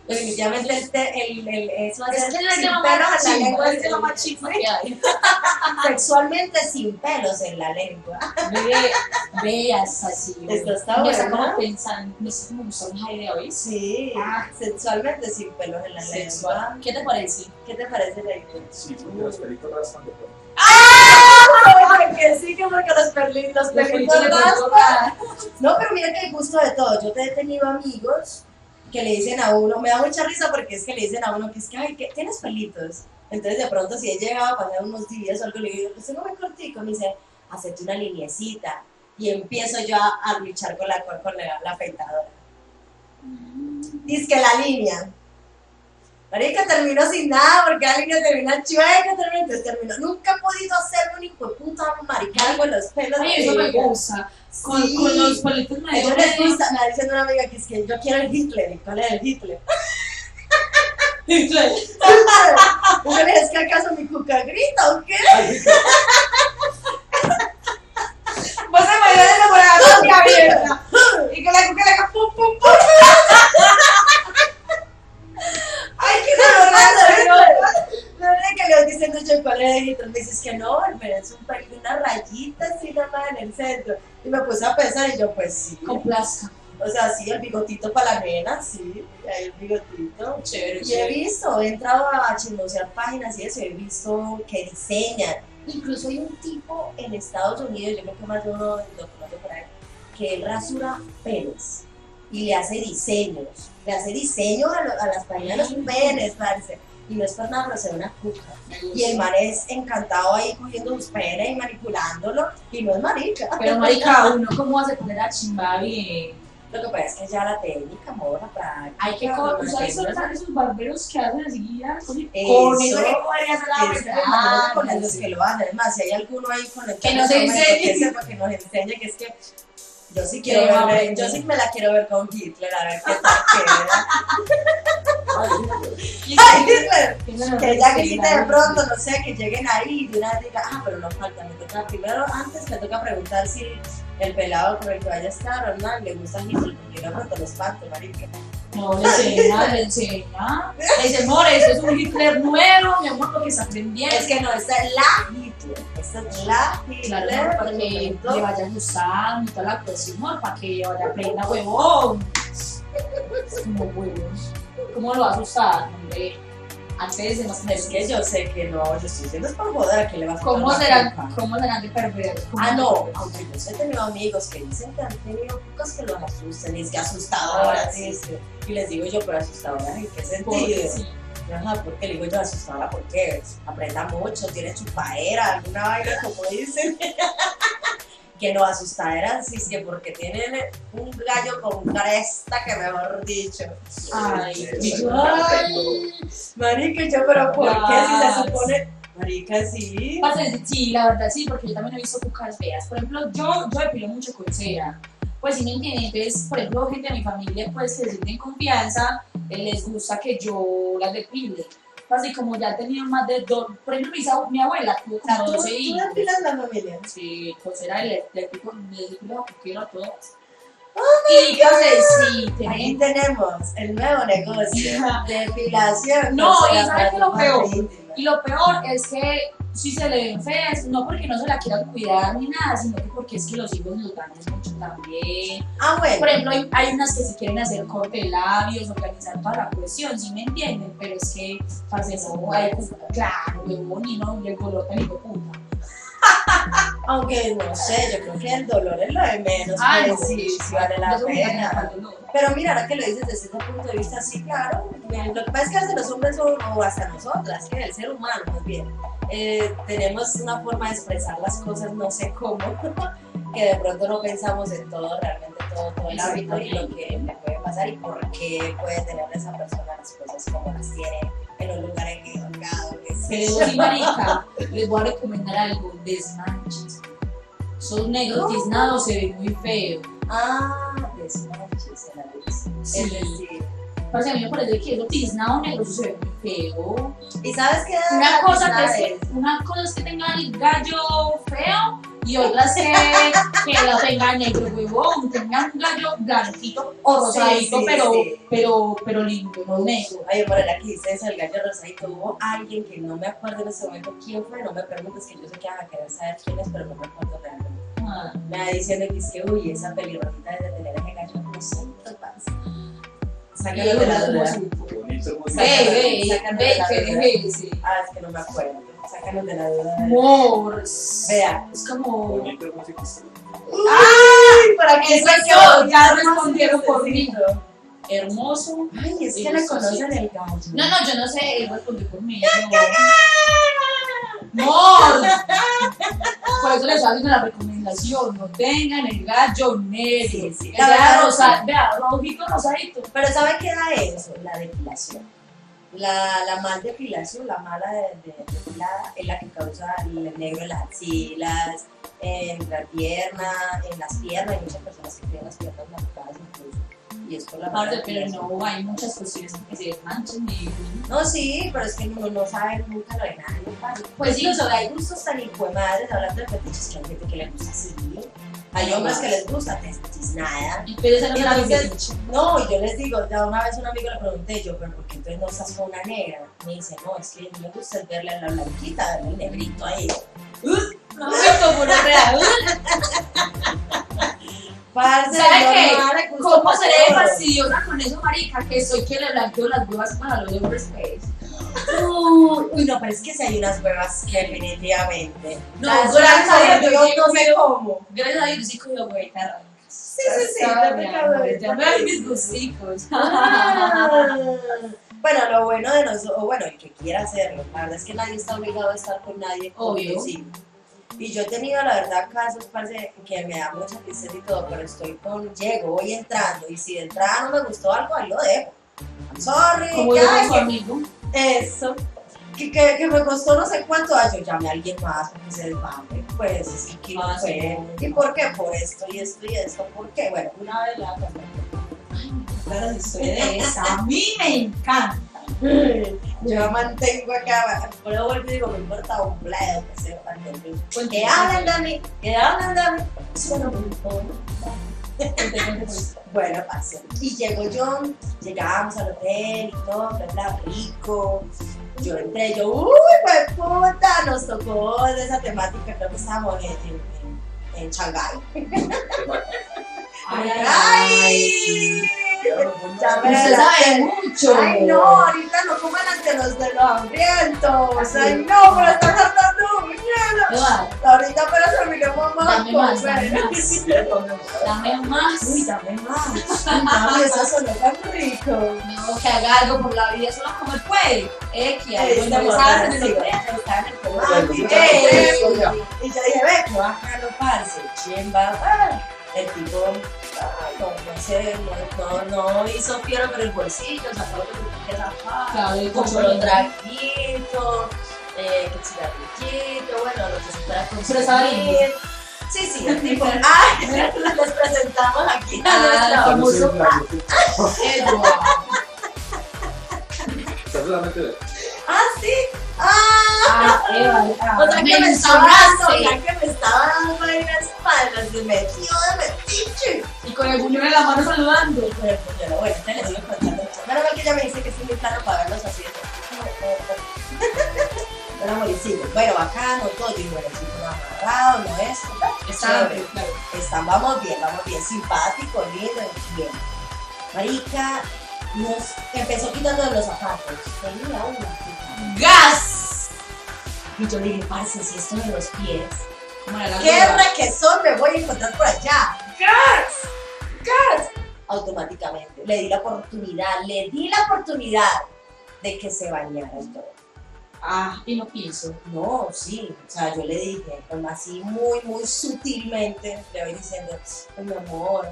definitivamente el, te- el, el, eso Es es que es sin pelos en la lengua, es la más chimba que hay. (laughs) sexualmente sin pelos en la lengua. Ve, veas así. Esto está Me como pensando, me está como gustando la idea, ¿oís? Sí, Ah. sexualmente sin pelos en la lengua. Sexual. ¿Qué te parece? ¿Qué te parece la idea? Sí, porque los peritos raspan de pronto. ¡Ah! Que sí, que porque los, perli- los pelitos pelitos raspan. No, pero mira que hay gusto de todo. Yo te he tenido amigos que le dicen a uno, me da mucha risa porque es que le dicen a uno que es que, ay, que tienes pelitos. Entonces de pronto si he llegado a pasar unos días o algo, le digo, pues tengo muy cortico, me dice, hacete una liniecita. Y empiezo yo a, a luchar con la, con la, la afeitadora. Dice que la línea. Marica terminó sin nada porque la línea termina chueca, entonces terminó. Nunca he podido hacerme un hijo de puta marica con los pelos. Ay, eso me gusta. Con, Sí. con los palitos ellos me les gusta, me dice una amiga que es que yo quiero el Hitler. ¿Y cuál es el Hitler? Hitler. Mujer, ¿es que acaso mi cuca grita o qué? Vos se me dio la (laughs) boca abierta. Y que la cuca le haga pum, pum, pum. ¡Ay, qué doloroso! No es que le voy diciendo yo cuál es el Hitler. Me dices que no, pero es un una rayita así nada más en el centro. Y me puse a pensar y yo, pues sí. Con plasca. O sea, sí, el bigotito para la nena, sí. El bigotito. Chévere, Y he visto, he entrado a chismosear páginas y eso, he visto que diseñan. Incluso hay un tipo en Estados Unidos, yo creo que más de uno lo conoce por ahí, que él rasura pelos y le hace diseños. Le hace diseños a, lo- a las páginas de los penes, parce. Y no es por nada, pero se ve una cuca. Y el man es encantado ahí cogiendo sus penes y manipulándolo. Y no es marica. Pero (laughs) marica, uno cómo hace poner a chimba bien. Lo que pasa es que ya la técnica, amor, la práctica. Hay que la co- ¿Tú sabes esos barberos que hacen así? Con Eso. que hacer la Exacto, con los que lo hacen. Además, si hay alguno ahí con el Que nos enseñe. Que nos enseñe, que es que yo sí quiero va a ver, aprender. yo sí me la quiero ver con Hitler, a ver qué tal (laughs) queda. ¡Ay, Hitler! Que ya grite de pronto, no sé, que lleguen ahí y de una vez diga, ah, pero no falta, me toca primero, antes me toca preguntar si el pelado con el que vaya a estar o no, le gusta Hitler, porque de pronto lo espanto, marica. No, le enseña, le enseña. Le dice, amor, esto es un Hitler nuevo, mi amor, porque está aprendiendo. Es que no, esta es la Esta es la Claro, Hitler, para que le vaya gustando y toda la amor, para que vaya aprenda huevón. Como huevos. ¿Cómo lo va a asustar, hombre? Antes de no Es que yo sé que no, yo estoy diciendo es por joder a que le va a ¿Cómo serán. ¿Cómo serán de perversos? ¿Cómo Ah, no, aunque yo sí he tenido amigos que dicen que han tenido cucas que los asustan, y es que asustadoras, Ah, sí. dice. Y les digo yo, pero asustadoras, ¿en qué Porque sentido? sí. Ajá, porque le digo yo asustadora, porque aprenda mucho, tiene chupadera, alguna vaina, como dicen. (laughs) que no asustadera, sí, sí, porque tienen un gallo con cresta que mejor dicho. Ay, ay. Marica, yo, pero ¿por qué si se supone? Marica, sí. Sí, la verdad sí, porque yo también he visto cucas feas. Por ejemplo, yo, yo depilo mucho con cera. Pues sí me entienden, entonces, por ejemplo, gente de mi familia, pues, que se sienten confianza, eh, les gusta que yo las depile. Así como ya he tenido más de dos, por ejemplo, mi, mi abuela tuvo tú, 12 tú hijos. depilas la familia. Sí, con cera eléctrico, les digo lo que quiero a todas. y entonces, sí, Aquí tienen tenemos el nuevo negocio, (laughs) depilación. No, y ¿sabes qué es lo peor? Y lo peor es que si se le ven feas, no porque no se la quieran cuidar ni nada, sino que porque es que los hijos nos dañan mucho también. Ah, bueno. Por ejemplo, hay, hay unas que se quieren hacer corte de labios, organizar toda la cuestión, ¿sí me entienden? Pero es que, parce, no, hay, claro, huevón, y no, y el color tan puta. Aunque no sé, yo creo que el dolor es lo de menos, Ay, pero sí, sí vale la pena. no. Pero mira, ahora que lo dices desde ese punto de vista, sí, claro. Lo que pasa es que hasta los hombres o, o hasta nosotras, que el ser humano, más bien, eh, tenemos una forma de expresar las cosas, no sé cómo, (laughs) que de pronto no pensamos en todo, realmente todo, todo el hábito y lo que le puede pasar y por qué puede tener esa persona las cosas como las tiene en un lugar equivocado. que Pero sí, marica, les voy a recomendar algo, desmanches. Son negros tiznados, se ve muy feo. Ah, desmanches en la luz. Sí. Es decir, Parce, a mí me parece que eso tiznado negro se ve muy feo. ¿y sabes qué? Una cosa, que es, una cosa es que tenga el gallo feo y otra es que, que lo tenga negro, huevón. Tenga un gallo blanquito o rosadito, sí, pero, sí. pero, pero lindo, no negro. Ay, por aquí dice eso, el gallo rosadito. Hubo alguien que no me acuerdo en ese momento quién fue, no me preguntes que yo sé que van a querer saber quién es, pero no me acuerdo realmente. Ah, Me va diciendo que es que, uy, esa pelirrojita de tener ese gallo y Sácalo eso de la duda. Ve, ve, ve, la ese. Ah, es que no me acuerdo. Sácanos de la duda. Vea. Es como. ¡Ay! ¿Para qué Eso soy es yo? ya ¿Qué respondieron por mí. Hermoso. Ay, es que sí. conocen el gallo. No, no, yo no sé, él respondió por mí. Mor. (laughs) Por eso les hago una recomendación. No tengan el gallo negro. Sí, sí. Que La sea verdad, rosa, vea, rojito, rosadito. Pero ¿sabe qué da eso? La depilación. La, la mal depilación, la mala de, de- depilada, es la que causa el negro en las axilas, en la pierna, en las piernas. Hay muchas personas que tienen las piernas marcadas incluso. Y es por la mala Aparte, pero no, hay muchas cuestiones que se desmanchan y No, sí, pero es que uno no sabe nunca lo de nadie. padre. Pues sí. Incluso hay gustos tan madres hablando de fetiches que hay gente que le gusta así. Hay hombres que les gusta nada. y puede ser una Entonces, fetiche. No, yo les digo, ya una vez un amigo le pregunté yo, pero ¿por qué entonces no estás con una negra? Me dice, no, es que me gusta verle a la blanquita, verle el negrito ahí. No, como una real. (laughs) Parce, ¿Sabe qué? ¿Cómo pa' seré fastidiosa con eso, marica? Que soy que le blanqueo las huevas para los hombres, pues. Uy, uy, no, pero es que si hay unas huevas que definitivamente. No, Las gracias a Dios, yo no sé comido- cómo. Gracias a Dios, yo sí rancas. Sí, sí, sí, ya te Ya me dan mis gusticos. Ah. Bueno, lo bueno de nosotros, o bueno, el que quiera hacerlo, la verdad es que nadie está obligado a estar con nadie. Obvio. Sí. Y yo he tenido, la verdad, casos, parce, que me da mucha tristeza y todo, pero estoy con, llego, voy entrando, y si de entrada no me gustó algo, ahí lo dejo. I'm sorry, Como que, yo su amigo. Eso. Que, que, que me costó no sé cuánto, ay, yo llamé a alguien más porque se desmame. Pues es que no Ah, fue. sí. ¿Y por qué? Por esto y esto y esto. ¿Por qué? Bueno, una vez la Claro, ustedes. A mí me encanta. Yo mantengo acá, pero vuelvo y digo, me importa un bledo que de mí. Cuente, Que hablen de mí, que hablen de mí, eso no me importa. (laughs) Bueno, pasó. Y llego yo, llegamos al hotel y todo, bla, bla, rico. Yo entré, yo, uy, pues puta, nos tocó de esa temática, creo que estábamos en, en, en, Shanghái. Ay, (laughs) ¡Ay! Me Usted sabe mucho. Ay, no, ahorita no coman ante los de los hambrientos. Ay, no, pero hablando mierda. Eduardo, Ahorita apenas terminamos más. Dame más, dame más. (laughs) Dame más. Uy, dame más. (laughs) Ay, eso sonó tan rico. No, que haga algo por la vida, solo comer puede. Eh, que Ahí algo no sabe, sí, se lo puede. está en el Y yo dije, ve, que bacano, parce. Ah, El tipo, no, no sé, no, hizo fiero por el bolsillo, sacó lo que sacar. Claro, y compró traguito, eh, que cigarrillito, bueno, lo que se pueda lindo. Sí, sí, el tipo. (laughs) ¡Ah! (laughs) Les presentamos aquí a Ah, famoso. Está (laughs) solamente ¡Ah, sí! ¡Ah! Ah, (laughs) Eva, O sea que me estaba dando, sea que me estaba dando ahí una espalda, se metió de metiche. Y con el puño en la mano saludando. Pero pues yo no, te les sigo contando. Menos mal que ella me dice que sí muy claro para verlos así. Bueno, buenísimo. Bueno, bacano, todo. Y bueno, sí, no amarrado, no es. Está Chévere. claro. Están, vamos bien, vamos bien. Simpático, lindo, bien. Marica nos empezó quitando los zapatos. Tenía una. Gas. Y yo le dije, parce, si esto de los pies ¿Qué requesón me voy a encontrar por allá? ¡Gas! ¡Gas! Automáticamente. Le di la oportunidad, le di la oportunidad de que se bañara y todo. Ah, y no pienso. No, sí, o sea, yo le dije, como así muy, muy sutilmente, le voy diciendo, "Ay, mi amor,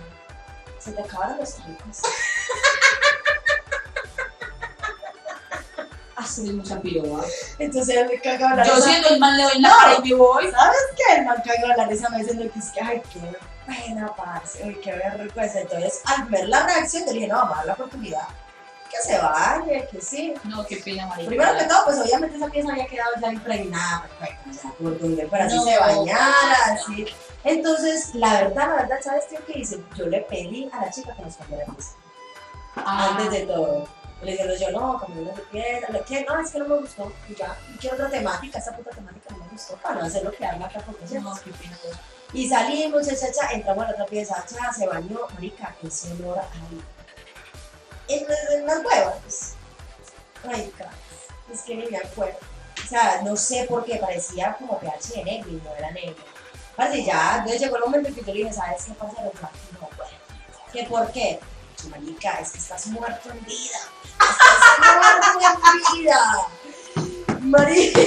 se te acabaron los ricos. (laughs) Hace mucha piroba. Entonces me cagaba la Yo risa. siendo el mal le doy la No. cara y me voy. ¿Sabes qué? El man cagó la risa me diciendo que es que, ay, qué pena, parce, uy, qué vergüenza. Entonces, al ver la reacción, le dije, no, vamos a dar la oportunidad. Que se bañe, que sí. No, qué pena, marica. Primero que todo, pues obviamente esa pieza había quedado ya impregnada, perfecta, o sea, por donde fuera, así No, se bañara, no. así. Entonces, la verdad, la verdad, ¿sabes qué? ¿Qué hice? Yo le pedí a la chica que nos cambiara pieza, Ah, antes de todo. Le dije, yo no, cambiamos de pieza, lo que no, es que no me gustó, y ya, y quiero otra temática, esa puta temática no me gustó, para no hacer lo que haga acá con No, qué pena. Y salimos, cha, cha, cha, entramos a la otra pieza, cha, se bañó, marica, olor ahí. En, en las huevas. Marica, es que ni me acuerdo. O sea, no sé por qué, parecía como pH de negro y no era negro. Parce, ya, entonces llegó el momento en que yo le dije, ¿sabes qué pasa? Yo no puedo. ¿Qué por qué? Marica, es que estás muerto en vida. Estás. Marica.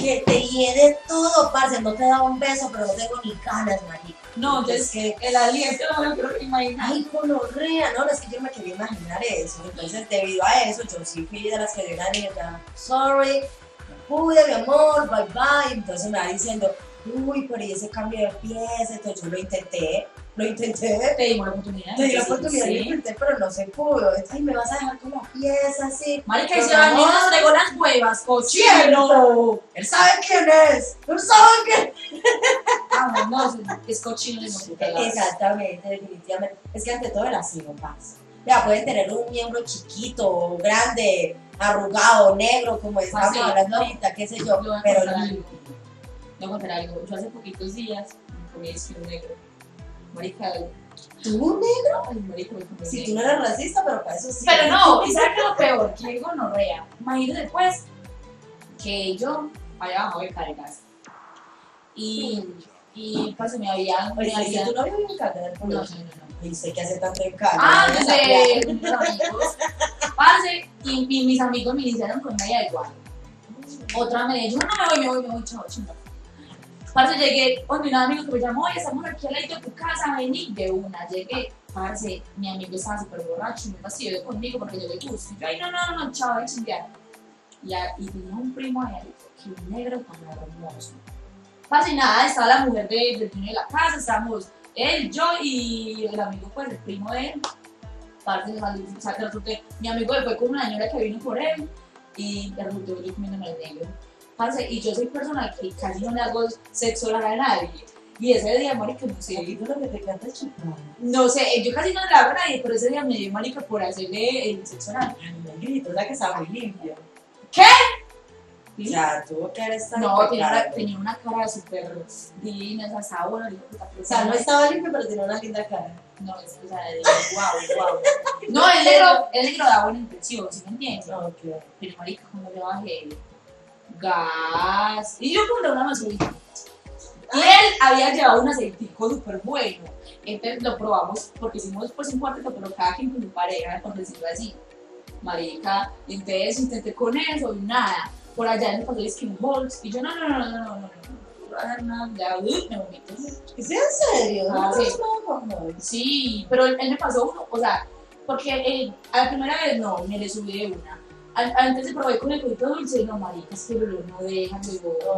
que te hiede todo, parce. No te da un beso, pero no tengo ni ganas, marica. No, yo es que el aliento no me lo quiero imaginar. Ay, gonorrea, no, es que yo me quería imaginar eso. Entonces, debido a eso, yo sí fui de las que dio una niña, sorry, no pude, mi amor, bye bye. Entonces me va diciendo, uy, pero y ese cambio de pieza, entonces yo lo intenté, lo intenté. Te dimos la oportunidad. Te di la Sí, oportunidad, lo sí. intenté, pero no se pudo. Ay, me vas a dejar la pieza así. Marica, y se bañó y no. nos entregó las huevas, cochino. ¡Cierto! Él sabe quién es, él sabe quién (laughs) Ah, no, es cochino. Exactamente, definitivamente. Es que ante todo el asilo pasa. Ya pueden tener un miembro chiquito, grande, arrugado, negro, como estamos Así, hablando ahorita, qué sé yo, Yo voy a pero contar algo. limpio. Voy a contar algo. Yo hace poquitos días me comí un negro. Marica, ¿Tú, negro? ay, marica, me Si tú no eres racista, pero para eso sí. Pero no, ¿y sabes qué es lo peor? Que es gonorrea. Imagínate después que yo había bajado de cargas. Y, y pues me habían. Oye, me habían- tu novio vive en Cali, no, no, no, no. Y sé que hace tanto en Cali. Ah, no no sé, mis amigos. Parce, y, y mis amigos me iniciaron con media igual. Otra me dijo, no, me voy, me voy, me voy, chao, chao. Parce, llegué con un amigo que me llamó, oye, estamos aquí al lado de tu casa, vení, de una. Llegué, parce, mi amigo estaba súper borracho, me fastidió conmigo porque yo le gusto. Y yo, ay, no, no, no, chao, voy a chingar. Y, a- y tenía un primo de él, que un negro tan hermoso. Parce, nada, estaba la mujer de- del dueño de la casa, estábamos él, yo y el amigo, pues, el primo de él. Parce, que resultó, mi amigo fue con una señora que vino por él y de resultó yo comiéndome el negro. Parce, y yo soy persona que casi no le hago sexo oral a nadie. Y ese día, marica, no sé, Y tú lo que te canta no sé, yo casi no le hago a nadie, pero ese día me dio marica por hacerle el sexo oral. Ay, o sea que está muy limpio. ¿Qué? O sea, tuvo que haber estado No, tenía una, tenía una cara súper divina, esa sabor, O sea, no estaba limpio, pero tenía una linda cara. No, es, o sea, de wow, wow. (laughs) No, el negro, el negro da buena impresión, ¿sí me entiendes? Pero marica, cuando le bajé gas. Y yo compré una mazurita. Y él había llevado un aceitico súper bueno. Entonces lo probamos porque hicimos pues un cuarteto, pero cada quien con su pareja, por decirlo así. Marica, entonces intenté con eso y nada. Por allá me pasó el skin balls y yo no, no, no, no, no, no, no. Ya, uy, me vomito. ¿Es en serio? Sí. pero él, me pasó uno, o sea, porque a la primera vez no, me le subí de una An- Antes de probé con el codito dulce, no, marica, es que no deja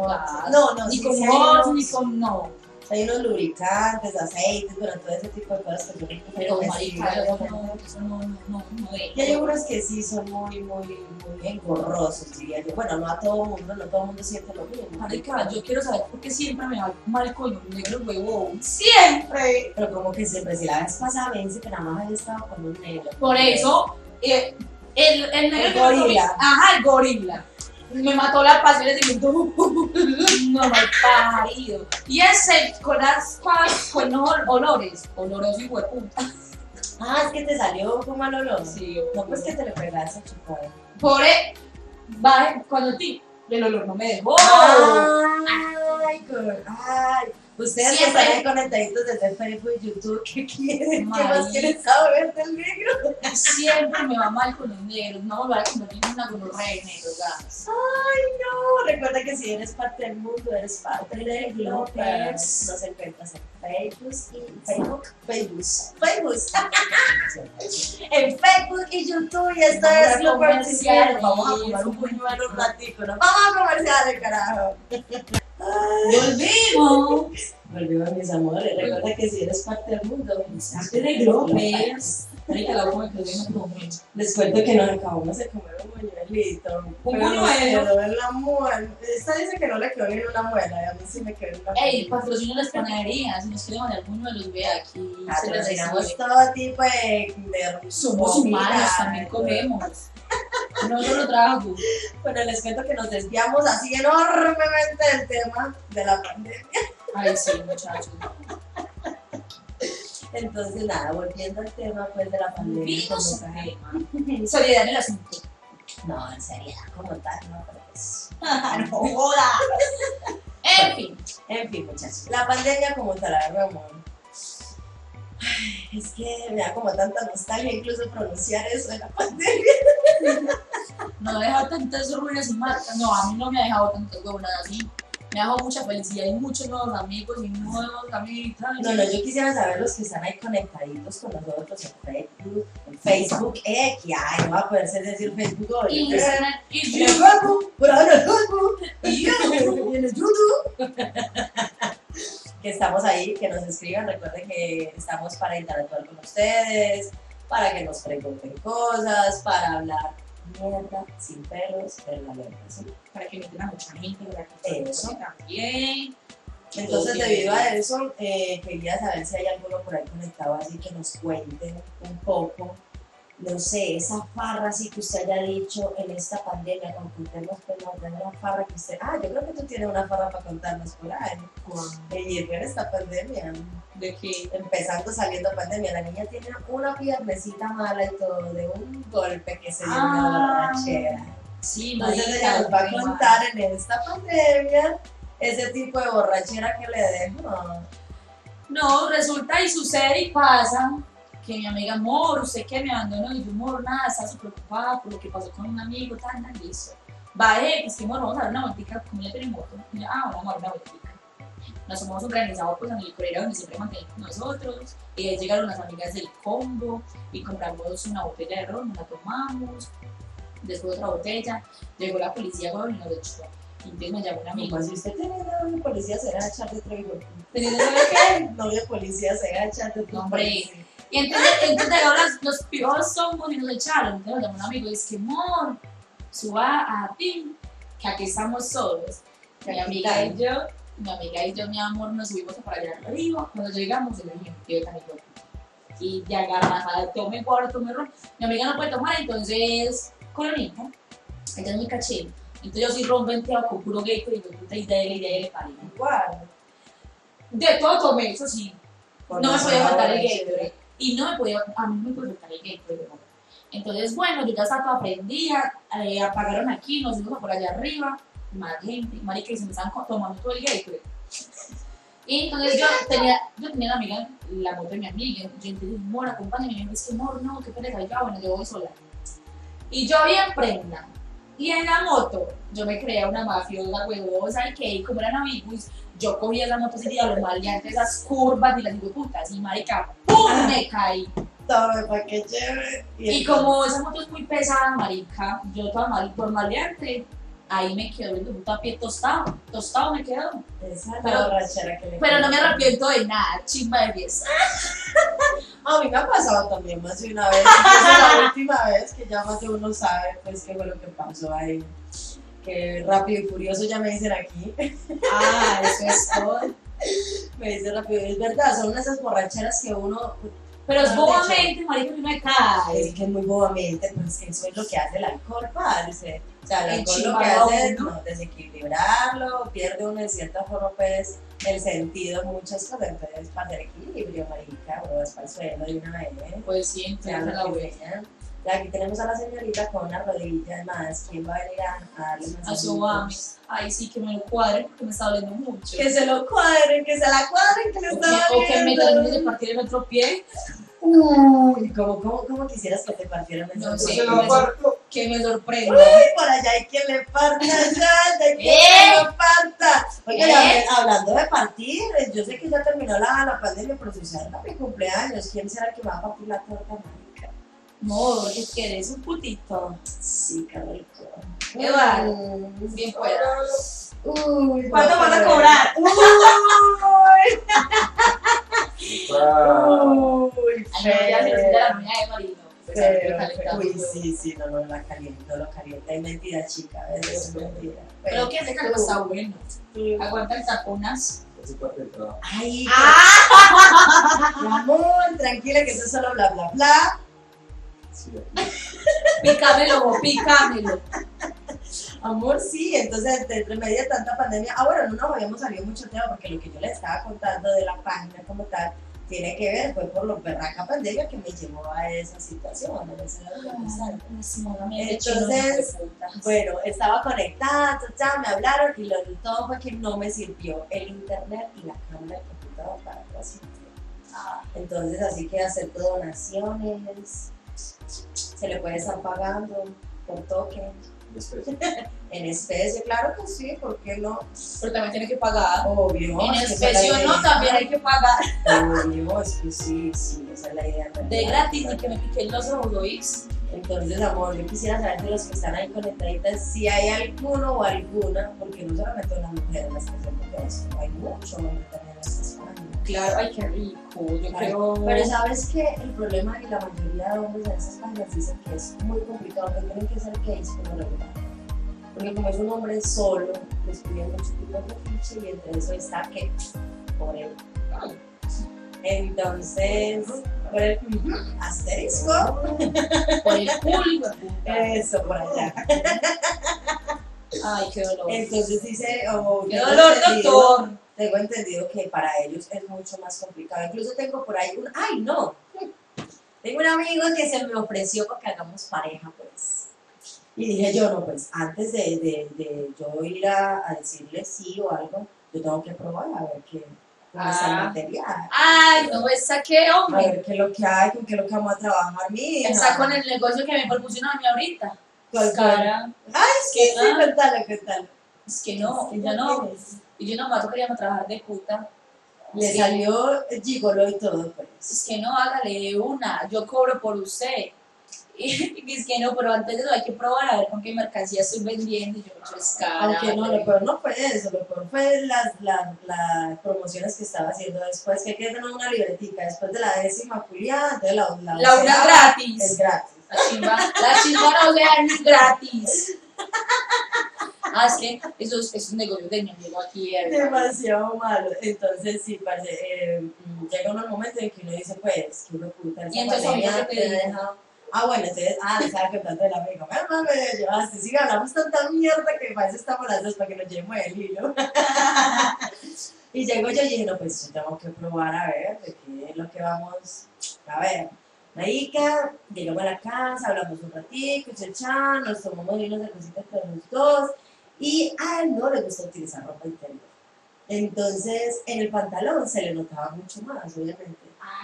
gas. No, no, ni sí, con sí vos, unos- ni con no. Hay unos lubricantes, aceites, bueno, todo ese tipo de cosas que yo Pero que sí, marica, pero eso no, no, no, no, no deja. Y hay unos que sí son muy, muy, muy engorrosos, diría yo. Bueno, no a todo mundo, no todo el mundo siente lo mismo. Marica, yo quiero saber por qué siempre me va mal con un negro huevón. ¡Siempre! Pero como que siempre, si la vez pasada me dice que nada más había estado con un negro. Por eso, eh, el, el negro El que me comí- gorila. Ajá, el gorila. Me mató la pasión y me no (laughs) mal parido. Y ese con las con los ol- olores, oloroso y hueputa. Ah, es que te salió con mal olor. Sí, No, pues que te le pegaste a chupar. Por e- baje, cuando ti, el olor no me dejó. God. Ay, ustedes que están ahí conectaditos desde Facebook y YouTube, ¿qué quieren? ¿Qué más quieren saber del negro? Siempre me va mal con los negros. No volver a convertir en una gonorrea de negros, gas. Ay, no. Recuerda que si eres parte del mundo, eres parte de Glopers. Nos encuentras en Facebook y Facebook. Facebook. Facebook. (laughs) en Facebook y YouTube. Y esto es a Glopers comerciales. Vamos a fumar un puñuelo un ratico. Nos vamos a comerciales, carajo. Volvimos. Volvimos, mis amores. Recuerda que si eres parte del mundo, yo no como mucho. Les cuento que nos acabamos de comer un buñuelito. ¿Un buñuelo? en la muela. Esta dice que no le quedó bien una muela a mí sí me quedó en muela. Ey, patrocina las panaderías. Si nos quieren mandar alguno de los ve aquí. Patrocinamos todo tipo de, de Somos humanos, también comemos. No solo trago. Bueno, les cuento que nos desviamos así enormemente del tema de la pandemia. Ay, sí, muchachos. Entonces, nada, volviendo al tema pues de la pandemia. Seriedad en el asunto. No, en seriedad, como tal, no, pero pues. (laughs) no joda. En fin. En fin, muchachos. La pandemia como tal, Ramón. Ay, Es que me da como tanta nostalgia incluso pronunciar eso de la pandemia. No ha dejado tantas ruinas y marcas. No, a mí no me ha dejado tantas huevonas así. Me ha dejado mucha felicidad y muchos nuevos amigos y nuevos amiguitas. No, no, yo quisiera saber los que están ahí conectaditos con nosotros en Facebook, en Facebook, eh, que ay, no va a poderse decir Facebook hoy. Instagram y En el YouTube. Facebook, por ahora en el Facebook, Y YouTube. (laughs) y en el YouTube. Que estamos ahí, que nos escriban, recuerden que estamos para interactuar con ustedes, para que nos pregunten cosas, para hablar mierda, sin pelos, verdaderamente, ¿sí? Para que inviten a mucha gente, para que Eso. también. Entonces, debido a eso, eh, quería saber si hay alguno por ahí conectado, así que nos cuenten un poco, no sé, esa farra así que usted haya dicho en esta pandemia, con contemos no, de una farra que usted, ah, yo creo que tú tienes una farra para contarnos por ahí. Y en esta pandemia, De que empezando saliendo pandemia, la niña tiene una piernecita mala y todo, de un golpe que se dio Ah, una borrachera. Sí, Entonces ella nos va a contar en esta pandemia ese tipo de borrachera que le dejó. No, resulta y sucede y pasa que mi amiga, amor, usted que me abandonó y yo, amor, nada, está súper preocupada por lo que pasó con un amigo, tal, nada, listo. Bajé, pues que, amor, vamos a dar una vueltica, como ya tenemos moto. Ah, bueno, amor, una vueltica. Nos hemos organizado pues en el correo donde siempre mantenemos nosotros. Y ahí llegaron las amigas del combo y compramos una botella de ron, nos la tomamos. Después otra botella. Llegó la policía, y nos echó. Y entonces me llamó un amigo. Si usted tiene novio de policía, se va a echar de traigo. Teniendo que Novio (laughs) policía, se va a echar de No, hombre. Y entonces, entonces las- los pibos zombos y nos echaron. Entonces me un amigo dice amor, suba a ti, que aquí estamos solos. Mi amiga y yo, mi amiga y yo, mi amor, nos subimos para allá arriba. Cuando llegamos, le dije, yo también. Y ya agarra, tome cuarto, tome ron. Mi amiga no puede tomar, entonces, con la niña, ella es muy caché. Entonces yo soy ron venteado con puro gay, y yo puta, y de él, y de él, parido. Igual. De todo tomé, eso sí, no me podía faltar el Gatorade. Y no me podía, a mí me podía el. ¿no? Entonces, bueno, yo ya estaba toda prendida, eh, apagaron aquí, nos fuimos por allá arriba, más gente, marica, y se me estaban tomando todo el Gatorade. Y entonces yo tenía, yo tenía la amiga, la moto de mi amiga, yo entonces, amor, acompáñame, y me dice, amor, no, qué pereza, y yo, "Ah, bueno, yo voy sola. Y yo bien prenda, y en la moto, yo me creía una mafiosa, huevosa, y que como eran amigos, yo cogía esa moto y a los maleantes, esas curvas y las digo putas, y marica, ¡pum! me caí. Tome, pa' que chévere. Y como esa moto es muy pesada, marica, yo toda mal, por maleante, ahí me quedó puta pie tostado, tostado me quedó. Esa es Pero- la borrachera que le Pero no me arrepiento de nada, chimba de fiesta. (laughs) A mí me ha pasado también más de una vez. La (laughs) última vez que ya más de uno sabe pues qué fue lo que pasó ahí. Que rápido y furioso ya me dicen aquí. Ah, eso es todo. (laughs) Me dicen rápido. Es verdad, son esas borracheras que uno. Pero es bobamente, marica, me cae. Es que es muy bobamente, pero es que eso es lo que hace el alcohol, parce. O sea, el alcohol lo que hace es uno. no, desequilibrarlo, pierde uno en cierta forma, pues, el sentido en muchas cosas. Entonces, para hacer equilibrio, marica, o es para el suelo de una vez. Pues sí, entonces la. Y aquí tenemos a la señorita con una rodilla más. ¿Quién va a venir a, a darle A masajitos? su mami. Ay, sí, que me lo cuadre porque me está doliendo mucho. Que se lo cuadren, que se la cuadren, que le está que, o que me doliendo. termine de partir el otro pie, Uy, ¿cómo, cómo, cómo quisieras que te partieran esa No sé, Se lo parto. que me sorprenda. Uy, por allá hay quien le parta, ya, hay quien ¿Eh? le parta. Oye, ¿Eh? hablando de partir, yo sé que ya terminó la, la pandemia, pero si cerca mi cumpleaños, ¿quién será el que me va a partir la torta es que eres un putito. Sí, qué rico. Eduardo, Mm, bien puedas. Uy, ¿Cuánto vas a cobrar? Uy, Ah, uy, Ay, no, ya se la muñeca de marino. Pero, uy, sí, sí, no, no, la caliento, lo caliento. Es mentira, chica, es mentira. Pero que ese calor está bueno. Aguanta el taponas. es su parte del trabajo. Ay, ¡Ah! (laughs) mi amor, tranquila que eso es solo bla, bla, bla. Pícamelo, vos, pícamelo. Amor, sí, entonces entre medio de tanta pandemia, ah, bueno, no nos habíamos salido mucho tema porque lo que yo les estaba contando de la página como tal tiene que ver, fue por lo berraca pandemia que me llevó a esa situación, a esa circunstancia. Entonces, Bueno, estaba conectada, ta, ta, me hablaron y lo de todo fue que no me sirvió el internet y la cámara del computador para transmitir. Entonces, así que acepto donaciones, se le puede estar pagando por token, (laughs) en especie, claro que sí, ¿por qué no? Pero también tiene que pagar. Obvio. En especie o no, también hay que pagar. Obvio, es que sí, sí, esa es la idea. De gratis, ni que me piquen los ojos. Entonces, amor, yo quisiera saber de los que están ahí conectaditas si hay alguno o alguna, porque no solamente las mujeres las que hacemos esto, hay mucho hombre también páginas. Claro, ay, qué rico. Yo creo. Pero sabes que el problema es que la mayoría de hombres en esas páginas dicen que es muy complicado, que tienen que ser gays lo regular. Porque como es un hombre solo, les piden mucho tipo de ficha y entre eso está que por él. Entonces, por el asterisco, (laughs) Por el culo, eso por allá. Ay, qué dolor. Entonces dice, oh, Qué tengo dolor, doctor. Tengo entendido que para ellos es mucho más complicado. Incluso tengo por ahí un, ay no, tengo un amigo que se me ofreció para que hagamos pareja, pues. Y dije yo, no, pues antes de, de, de yo ir a, a decirle sí o algo, yo tengo que probar a ver qué, cómo está el Ah. material. Ay, no, esa qué A hombre. ver qué es lo que hay, con qué es lo que vamos a trabajar, mi hija. Está con el negocio que me propusieron a mí ahorita. Con- Cara. Ay, sí, que- sí, ah. cuéntale, cuéntale. Es que no, ¿Qué ya ya no. tienes? Y yo nomás queríamos trabajar de puta. Le Sí. salió gigolo y todo, pues. Es que no, hágale una. Yo cobro por usted. (laughs) Y es que no, pero antes de eso hay que probar a ver con qué mercancía estoy vendiendo. Y yo, mucho es cara. Aunque no, lo peor no fue eso, lo peor fue las, las, las promociones que estaba haciendo después, que hay que tener una libretica, después de la décima culiada, entonces la, la, La una gratis. Es gratis. La chimba, la chimba no es gratis. (laughs) Ah, es que eso es, es un negocio de mi amigo aquí. eh. Demasiado malo. Entonces, sí, parce, eh, mm, llega unos momentos en que uno dice, pues, que uno puta, esa Y entonces, pandemia amigo, ¿qué te Ah, bueno, entonces, ah, estaba contando de la amiga. Bueno, mami, me llevaste. Sí, hablamos tanta mierda que para eso estamos las dos, para que nos llevemos el hilo. (laughs) y llego yo y dije, no, pues yo tengo que probar a ver de qué es lo que vamos a ver. Marica, llegamos a la casa, hablamos un ratito, chachá, nos tomamos unos de cositas con los dos. Y a él no le gusta utilizar ropa interior. Entonces, en el pantalón se le notaba mucho más, obviamente.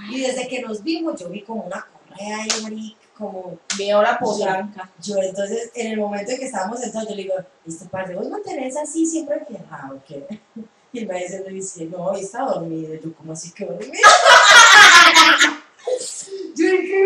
Y desde que nos vimos, yo vi como una correa ahí, marica, como Veo la potranca. yo. Entonces, en el momento en que estábamos sentados, yo le digo, ¿este par vos mantenés así siempre enfierrado o qué? Y me dice, me dice, no, está dormido. Yo, ¿cómo así que dormido? (laughs) yo, ¿qué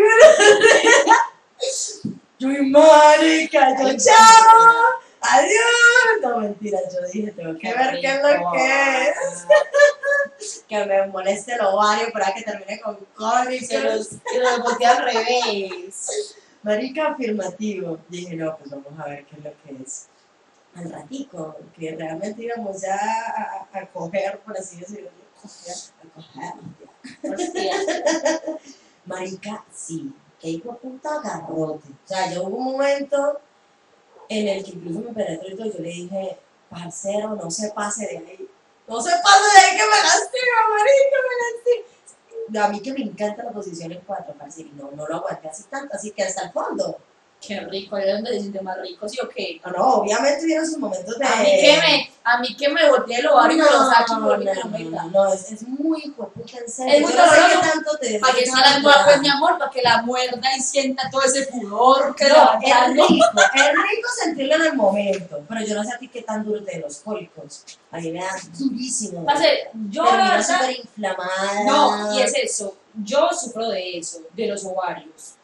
Yo, y marica, yo, chao, adiós. No, mentira, yo dije, tengo que Qué ver qué es lo que es. (laughs) Que me moleste el ovario para que termine con cólicos. los, se los boté al revés. Marica afirmativo. Dije, no, pues vamos a ver qué es lo que es. Al ratico, que realmente íbamos ya a, a, a coger, por así decirlo. coger, A coger. Marica, sí. Que hijo puta garrote. O sea, yo hubo un momento en el que incluso me penetró y yo le dije, parcero, no se pase de ahí. No se pase de ahí que me lastima, marica, me lastima. a mí que me encanta la posición en cuatro, parce, y no, no lo aguanté así tanto, así que hasta el fondo. Qué rico, ¿de dónde se siente más rico? ¿Sí o qué? No, no, obviamente hubieron sus momentos de... A mí que me, a mí que me volteé el ovario y me lo saque no, no, no, no, es, es muy puta, en serio. Es muy Yo no doloroso. tanto te Para que te- salga toda, pues mi amor, para que la muerda y sienta todo ese pudor que No, es rico, es rico sentirlo en el momento, pero yo no sé a ti qué tan duro te los cólicos. A mí me da durísimo. Parce, yo la verdad, súper inflamada. no, y es eso, yo sufro de eso, de los ovarios.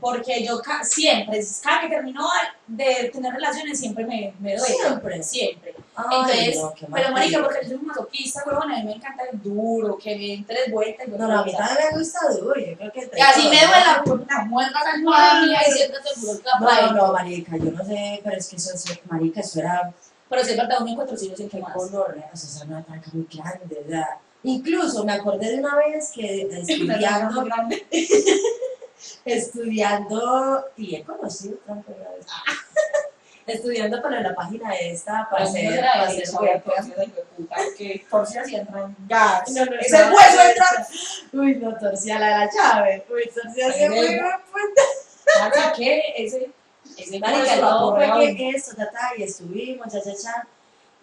Porque yo ca- siempre, cada que termino de tener relaciones, siempre me, me duele. Siempre. Siempre. Ay, Entonces, no, pero marica, porque yo soy un masoquista, huevón, a mí me encanta el duro, que me entre vueltas. y No, no, a mí vueltas. también me gusta duro, yo creo que Y así me ¿no? duele la, la mía y siempre te la No, no, marica, yo no sé, pero es que eso es, marica, eso era Pero si es verdad, uno en cuatro siglos en qué más. gonorrea, o sea, era una tranca muy grande, sea, incluso me acordé de una vez que (laughs) estudiando, grande. (laughs) estudiando, y he conocido tranca una vez, estudiando para la página esta, para no hacer, era para hacer puta, que por si así entran gas. No, no, Ese no, hueso no, entra. Uy, no, torcía la de la llave, uy, torcía ese venga. buen Marica, ¿qué? Ese, ese Marica, no, fue que esto, tata, y estuvimos, cha, cha, cha.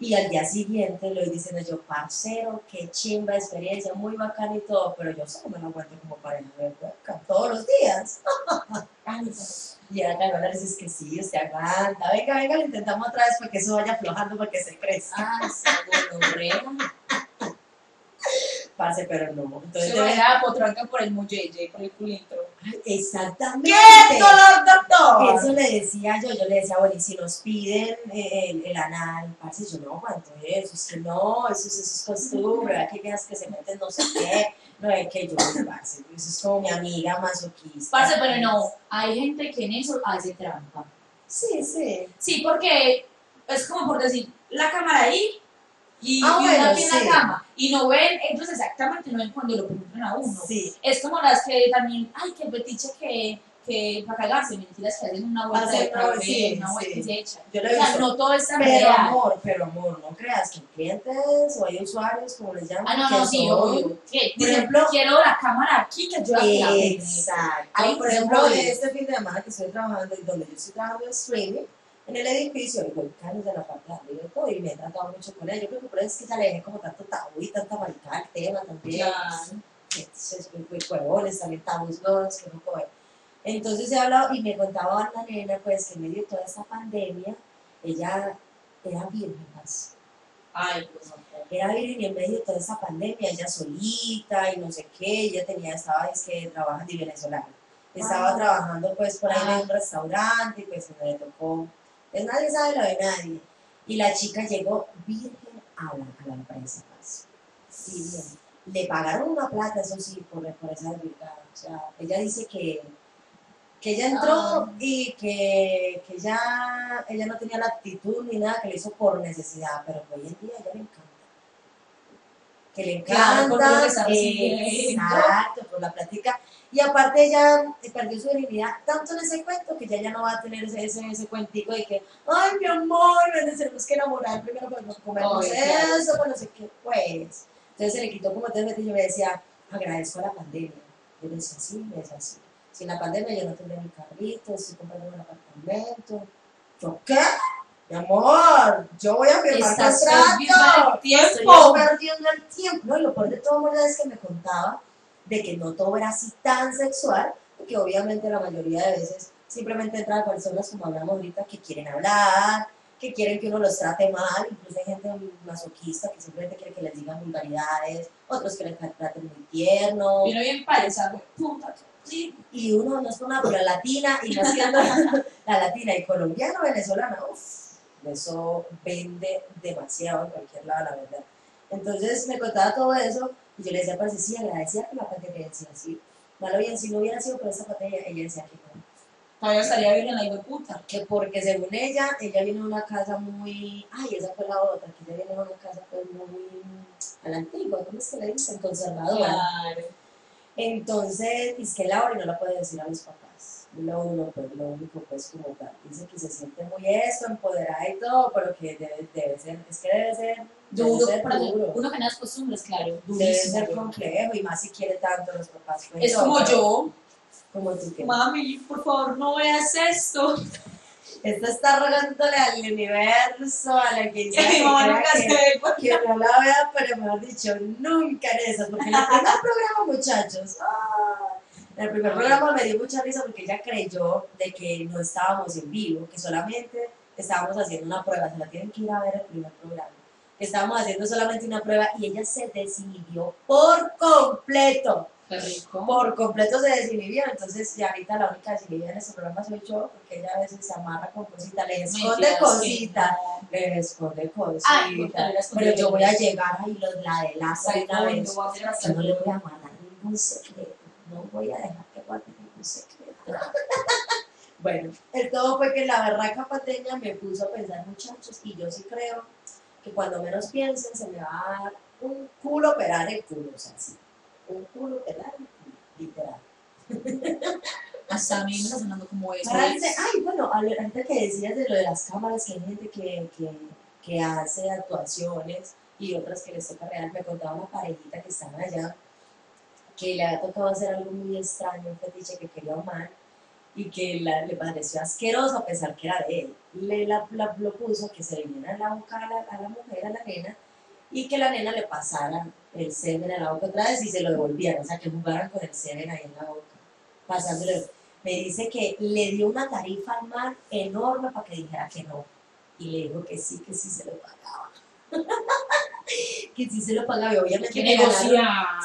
Y al día siguiente lo diciendo yo, parcero, qué chimba experiencia, muy bacana y todo, pero yo solo me lo aguanto como pareja de webcam todos los días. (laughs) Y era que me dices que sí, usted aguanta, venga, venga, lo intentamos otra vez para que eso vaya aflojando, para que se crezca. Ay, esa Parce, pero no. Entonces, Se yo- me da potranca por el muelle, por el culintro. Ay, exactamente. ¡Qué dolor, doctor! Eso le decía yo, yo le decía, bueno, y si nos piden eh, el, el anal, parce, yo no aguanto eso, es que no, eso, es- eso es costumbre, ¿verdad? que veas que se meten no sé qué, no es que yo, parce, eso es como mi amiga masoquista. Parce, pero no, hay gente que en eso hace trampa. Sí, sí. Sí, porque es como por decir, la cámara ahí y, Ah, y bueno, aquí en la cama. Y no ven, ellos exactamente no ven cuando lo penetran a uno. Sí. Es como las que también, ay, qué petiche que, que para cagarse, mentiras que hacen una vuelta de una- sí, vuelta sí. se echan. Yo lo O he sea, visto. no todo es tan Pero real. amor, pero amor, no creas que hay clientes o hay usuarios, como les llaman, Ah, no, no, sí, obvio. Por ejemplo- quiero la cámara aquí que yo aquí. Exacto. Ahí por ejemplo, este fin de semana que estoy trabajando, y donde yo estoy trabajando en streaming, en el edificio, y voy caros de la parte de todo, y me he tratado mucho con ellos. Yo creo que por eso es que ya le dejé como tanto tabú y tanta maricada al tema también. Entonces, muy, huevones, también tabús nuevos que no puedo. Entonces he hablado y me contaba la nena, pues, que en medio de toda esta pandemia, ella era virgen, más Ay, pues era virgen y en medio de toda esa pandemia, ella solita y no sé qué, ella tenía, estaba, es que trabaja de venezolana. Estaba Ah. trabajando pues por ahí Ah. en un restaurante y pues me le tocó, pues nadie sabe lo de nadie. Y la chica llegó virgen a la, a la empresa. Sí, bien. Le pagaron una plata, eso sí, por, por esa desvirgada. O sea, ella dice que, que ella entró Ah. y que, que ella, ella no tenía la actitud ni nada, que lo hizo por necesidad, pero que hoy en día ella le encanta. Que le Claro, encanta, que está recibiendo. exacto, por la plática. Y aparte ella perdió su dignidad tanto en ese cuento que ya ya no va a tener ese, ese, ese cuentico de que, ay, mi amor, nos tenemos que enamorar primero para nos comemos Ay, claro. eso, para no sé qué, pues. Entonces se le quitó como tres veces y yo me decía, agradezco a la pandemia. Yo le decía, sí, me decía, sí. Sin la pandemia yo no tendría mi carrito, estoy comprando un apartamento. ¿Yo qué? Mi amor, yo voy a firmar Estás contrato. perdiendo el tiempo. Estoy perdiendo el tiempo. No, y lo peor de todo amor, es que me contaba de que no todo era así tan sexual, porque obviamente la mayoría de veces simplemente entran personas como hablamos ahorita que quieren hablar, que quieren que uno los trate mal, incluso hay gente masoquista que simplemente quiere que les digan vulgaridades, otros que les traten muy tierno, Vino bien paisa. Puta. Sí. y uno no es pero la latina, y más que la, la latina y colombiana, venezolana, uff, eso vende demasiado en cualquier lado, la verdad. Entonces me contaba todo eso, y yo le decía, pues sí, agradecía por la pandemia, decía, sí, malo bien, si no hubiera sido por esa pandemia, ella decía que no, Todavía estaría bien en la de puta. que porque según ella, ella viene de una casa muy, ay, esa fue la otra, que ella viene de una casa pues muy a la antigua, ¿cómo es que le dicen? Conservadora. Claro. Entonces, es que Laura y no la puede decir a mis papás. Lo uno, pues lo único, pues como tal, dice que se siente muy esto, empoderada y todo, pero que debe, debe ser, es que debe ser debe Duro, ser para duro. uno que no es costumbres, claro. Debe durísimo. ser complejo y más si quiere tanto los papás. pues, Es como yo. Como tú que. Mami, por favor, no veas esto. Esto está rogándole al universo, a la que mamá crea nunca que- se ve porque no la vea, pero mejor dicho, nunca en eso, porque en el primer programa, muchachos, ah, en el primer programa me dio mucha risa porque ella creyó de que no estábamos en vivo, que solamente estábamos haciendo una prueba, se la tienen que ir a ver el primer programa, que estábamos haciendo solamente una prueba y ella se desinhibió por completo, Qué rico. por completo se desinhibió, entonces ya ahorita la única desinhibida en este programa soy yo, porque ella a veces se amarra con cositas, le esconde cositas, le esconde cositas. Pero yo voy a llegar ahí los la de la una vez. yo no le voy a guardar ningún secreto. No voy a dejar que guarde ningún secreto. (laughs) bueno, el todo fue que la berraca pateña me puso a pensar, muchachos, y yo sí creo que cuando menos piensen se me va a dar un culo operar el culo, o sea, sí. Un culo operar el culo, literal. (laughs) Hasta a mí me está sonando como eso. Parece- ay, bueno, ahorita que decías de lo de las cámaras, que hay gente que, que, que hace actuaciones y otras que les toca real. Me contaba una parejita que estaba allá, que le había tocado hacer algo muy extraño, un fetiche que quería humar y que la- le pareció asqueroso a pesar que era de él. Le la, lo puso que se le viniera la boca a la, a la mujer, a la nena, y que la nena le pasara el semen en la boca otra vez y se lo devolvieran, o sea, que jugaran con el semen ahí en la boca, pasándole me dice que le dio una tarifa al man enorme para que dijera que no. Y le dijo que sí, que sí se lo pagaba. (laughs) que sí se lo pagaba. Y obviamente Que ganaron,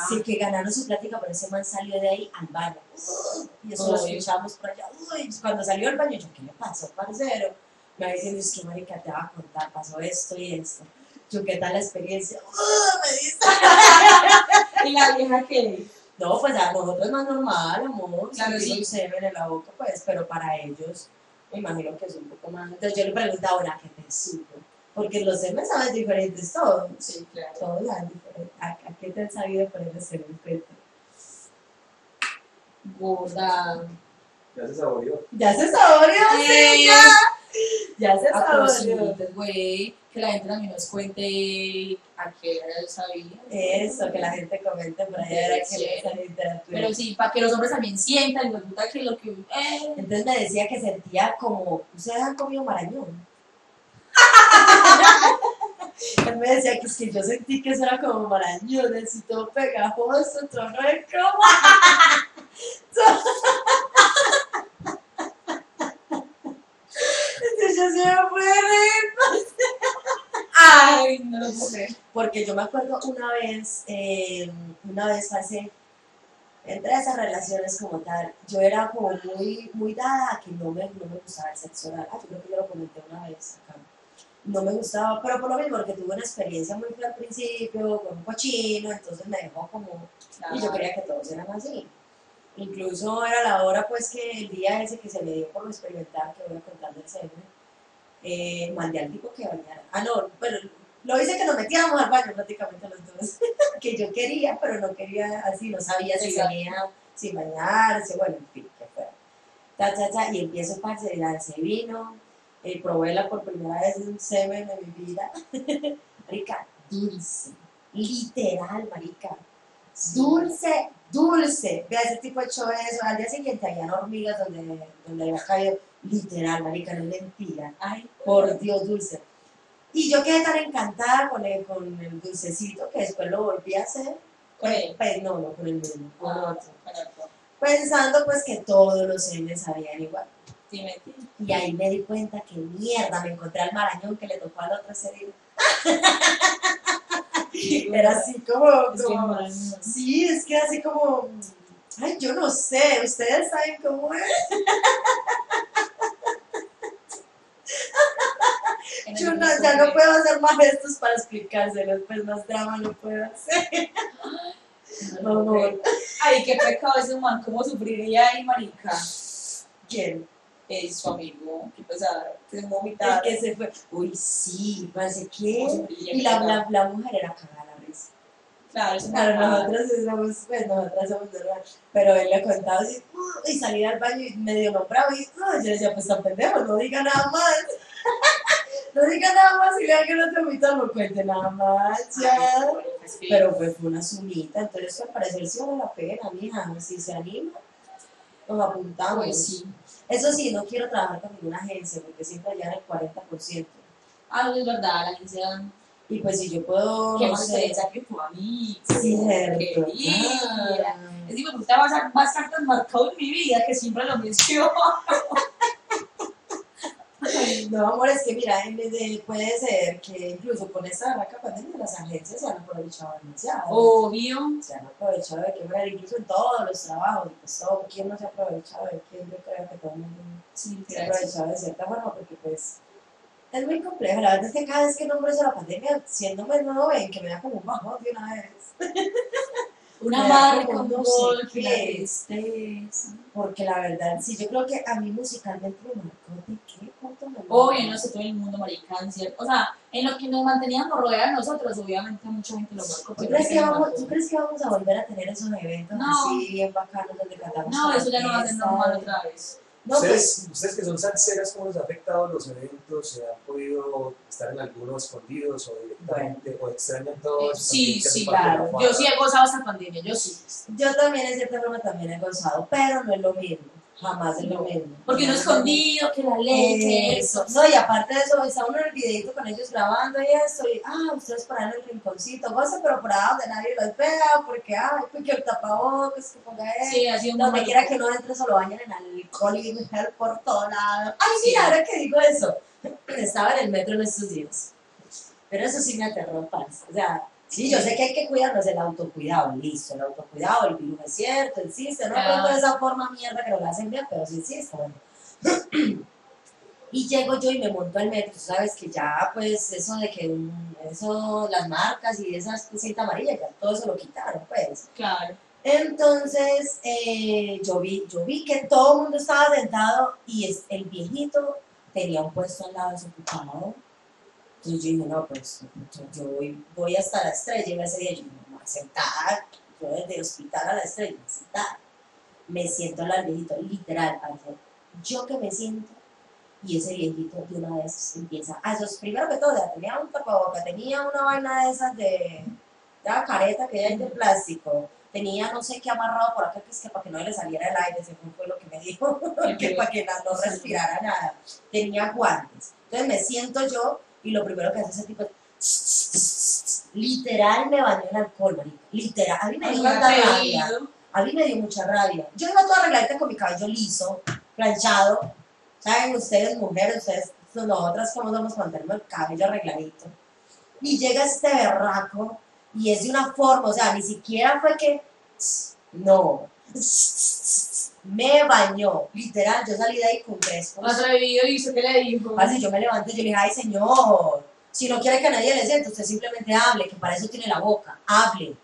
sí, que ganaron su plática, pero ese man salió de ahí al baño. (gasps) Y eso lo escuchamos por allá. Uy, cuando salió al baño, yo, ¿qué le pasó, parcero? Me va diciendo, es que marica, te va a contar, pasó esto y esto. Yo, ¿qué tal la experiencia? "Uh", (laughs) me dice. (laughs) ¿Y la vieja qué? No, pues a nosotros es más normal, amor. Claro, sí. semen en la boca, pues, pero para ellos, me imagino que es un poco más. Entonces yo le preguntaba, ahora, ¿qué te supo? Porque los semen saben diferentes todos. Sí, claro. Todos saben diferentes. ¿A, a qué te han sabido poner el semen frente? Gorda. Ya se saboreó. Ya se saboreó, sí, ya. Ya se A saboreó. güey. Que la gente también nos cuente a qué sabía. Eso, que la gente comente por ahí, a qué literatura. Pero sí, para que los hombres también sientan, güey, puta, que lo que. Eh, Entonces me decía que sentía como, ¿ustedes han comido marañón? Él me decía que es que yo sentí que eso era como marañón, así todo pegajoso, todo rico. Entonces yo se me fue reír. Ay, no lo puedo creer. Porque yo me acuerdo una vez, eh, una vez hace, entre esas relaciones como tal, yo era como muy, muy dada a que no me, no me gustaba el sexo oral. Ah, yo creo que yo lo comenté una vez. No me gustaba, pero por lo mismo, porque tuve una experiencia muy fea al principio, con un cochino, entonces me dejó como... Y yo quería que todos eran así. Incluso era la hora, pues, que el día ese que se me dio por experimentar, que voy a contar del semen, eh, mandé al tipo que bañara. Ah, no, pero lo hice que nos metíamos al baño prácticamente los dos, (laughs) que yo quería, pero no quería así, no sabía si venía sin bañarse, bueno, en fin, que fuera. Ta, ta, ta, y empiezo parce, y se vino, eh, probé la por primera vez un semen en mi vida. (laughs) marica, dulce, literal, marica. Dulce, dulce. Vea, ese tipo echó eso. Al día siguiente habían hormigas donde, donde había caído. Literal, marica, no es mentira. Ay, por Dios, dulce. Y yo quedé tan encantada con el, con el dulcecito que después lo volví a hacer. Con él. Pues no, no con el mismo, con Ah, otro. con otro. Pensando pues que todos los semes sabían igual. Sí, me entiendo. Y ahí me di cuenta que mierda, me encontré al marañón que le tocó al otro ser Era (laughs) (laughs) así como, Es que como- no, no. Sí, es que así como, ay, yo no sé, ustedes saben cómo es. (laughs) Yo no, ya no que- puedo hacer más gestos para explicárselos, pues más drama no puedo hacer. No. Ay, qué pecado ese man, cómo sufriría ahí, marica. ¿Quién? Es su amigo, qué pesar, que se El vomitar. que se fue. Uy, sí, parece ¿Cómo que. Y la, la, la mujer era cagada a la risa. Claro, eso Claro, normal. nosotros somos, pues nosotras somos normales. Pero él le contaba así, "Uh", y salía al baño y medio nombrado y "Uh", yo decía, pues tan pendejo, no diga nada más. (laughs) no diga nada más y vea que no te invito, no cuente nada más, ya. Ay, pues, sí. Pero pues fue una sumita, entonces al parecer sí vale la pena, mija, si se anima, nos apuntamos. Pues sí. Eso sí, no quiero trabajar con ninguna agencia porque siempre hallan el 40%. Ah, es verdad, la agencia. Y pues si yo puedo, Qué no más sé, que tú a mí. cierto. Querida. Es digo, tú te vas a bastante marcado en mi vida que siempre lo menciono. (laughs) (laughs) No, amor, es que mira, puede ser que incluso con esta barraca pandemia las agencias se han aprovechado demasiado. Obvio. Se han aprovechado de qué manera, incluso en todos los trabajos, pues todo, ¿quién no se ha aprovechado de quién? Yo creo que todo el mundo Sí, se ha aprovechado de cierta forma porque pues es muy complejo. La verdad es que cada vez que nombro eso la pandemia, siendo menor, ven que me da como un bajón de una vez. (laughs) Una (laughs) marca, un golpe. Porque la verdad, sí, yo creo que a mí musicalmente me marcó de marcó. Obvio, no sé, todo el mundo maricán, ¿cierto? O sea, en lo que nos manteníamos rodeados nosotros, obviamente mucha gente lo marcó. ¿Tú crees, que vamos. ¿Tú crees que vamos a volver a tener esos eventos No. así bien bacanos donde cantamos? No, eso ya no va a ser normal otra vez. No, pues, ¿Ustedes, ustedes que son salseras, ¿cómo les ha afectado los eventos? ¿Se han podido estar en algunos escondidos o directamente? ¿O extrañan todo eso? Sí, sí, claro. Yo sí he gozado esta pandemia, yo sí. yo también en cierta forma también he gozado, pero no es lo mismo. Jamás es lo mismo. Porque uno No escondido, que la ley, que Eso. eso. No, y aparte de eso, está uno en el videito con ellos grabando y esto, y ah, ustedes por ahí en el rinconcito, goza, pero por ahí donde nadie los vea, porque ay, pues que el tapabocas, que ponga eso. Sí, sido muy Donde quiera que uno entre, se lo bañan en alcohol y gel por todo lado. Ay, Sí. mira, ahora que digo eso, (clears throat) estaba en el metro en estos días. Pero eso sí me aterró, parce. O sea, sí, yo sé que hay que cuidarnos, el autocuidado, listo, el autocuidado, el virus es cierto, existe, no Claro. de esa forma mierda que lo hacen bien, pero sí existe, bueno. (clears throat) Y llego yo y me monto al metro, sabes que ya, pues, eso de que, eso, las marcas y esas cinta amarilla, ya todo eso lo quitaron, pues. Claro. Entonces, eh, yo, vi, yo vi que todo el mundo estaba sentado y es, el viejito tenía un puesto al lado desocupado. Entonces yo dije, no, pues yo, voy, voy hasta la estrella. Y ese día yo me voy a sentar, yo desde el hospital a la estrella, me voy a sentar. Me siento al viejito, literal, parce. yo que me siento y ese viejito de una vez empieza a esos, primero que todo, ya tenía un tapaboca, tenía una vaina de esas de, la careta que hay de plástico, tenía no sé qué amarrado por acá, que es que para que no le saliera el aire, según fue lo que me dijo, (laughs) que para que no respirara nada, tenía guantes. Entonces me siento yo y lo primero que hace ese tipo es, literal me bañó en alcohol, marica, literal, a mí me dio tanta rabia. A mí me dio mucha rabia. Yo iba toda arregladita con mi cabello liso, planchado. Saben ustedes, mujeres, ustedes, nosotras como somos cuando tenemos el cabello arregladito. Y llega este berraco y es de una forma, o sea, ni siquiera fue que, no, me bañó, literal, yo salí de ahí con crespos. Atrevido, ¿y usted qué le dijo? Parce, yo me levanté y yo le dije, ay señor, si no quiere que nadie le siente, usted simplemente hable, que para eso tiene la boca, hable.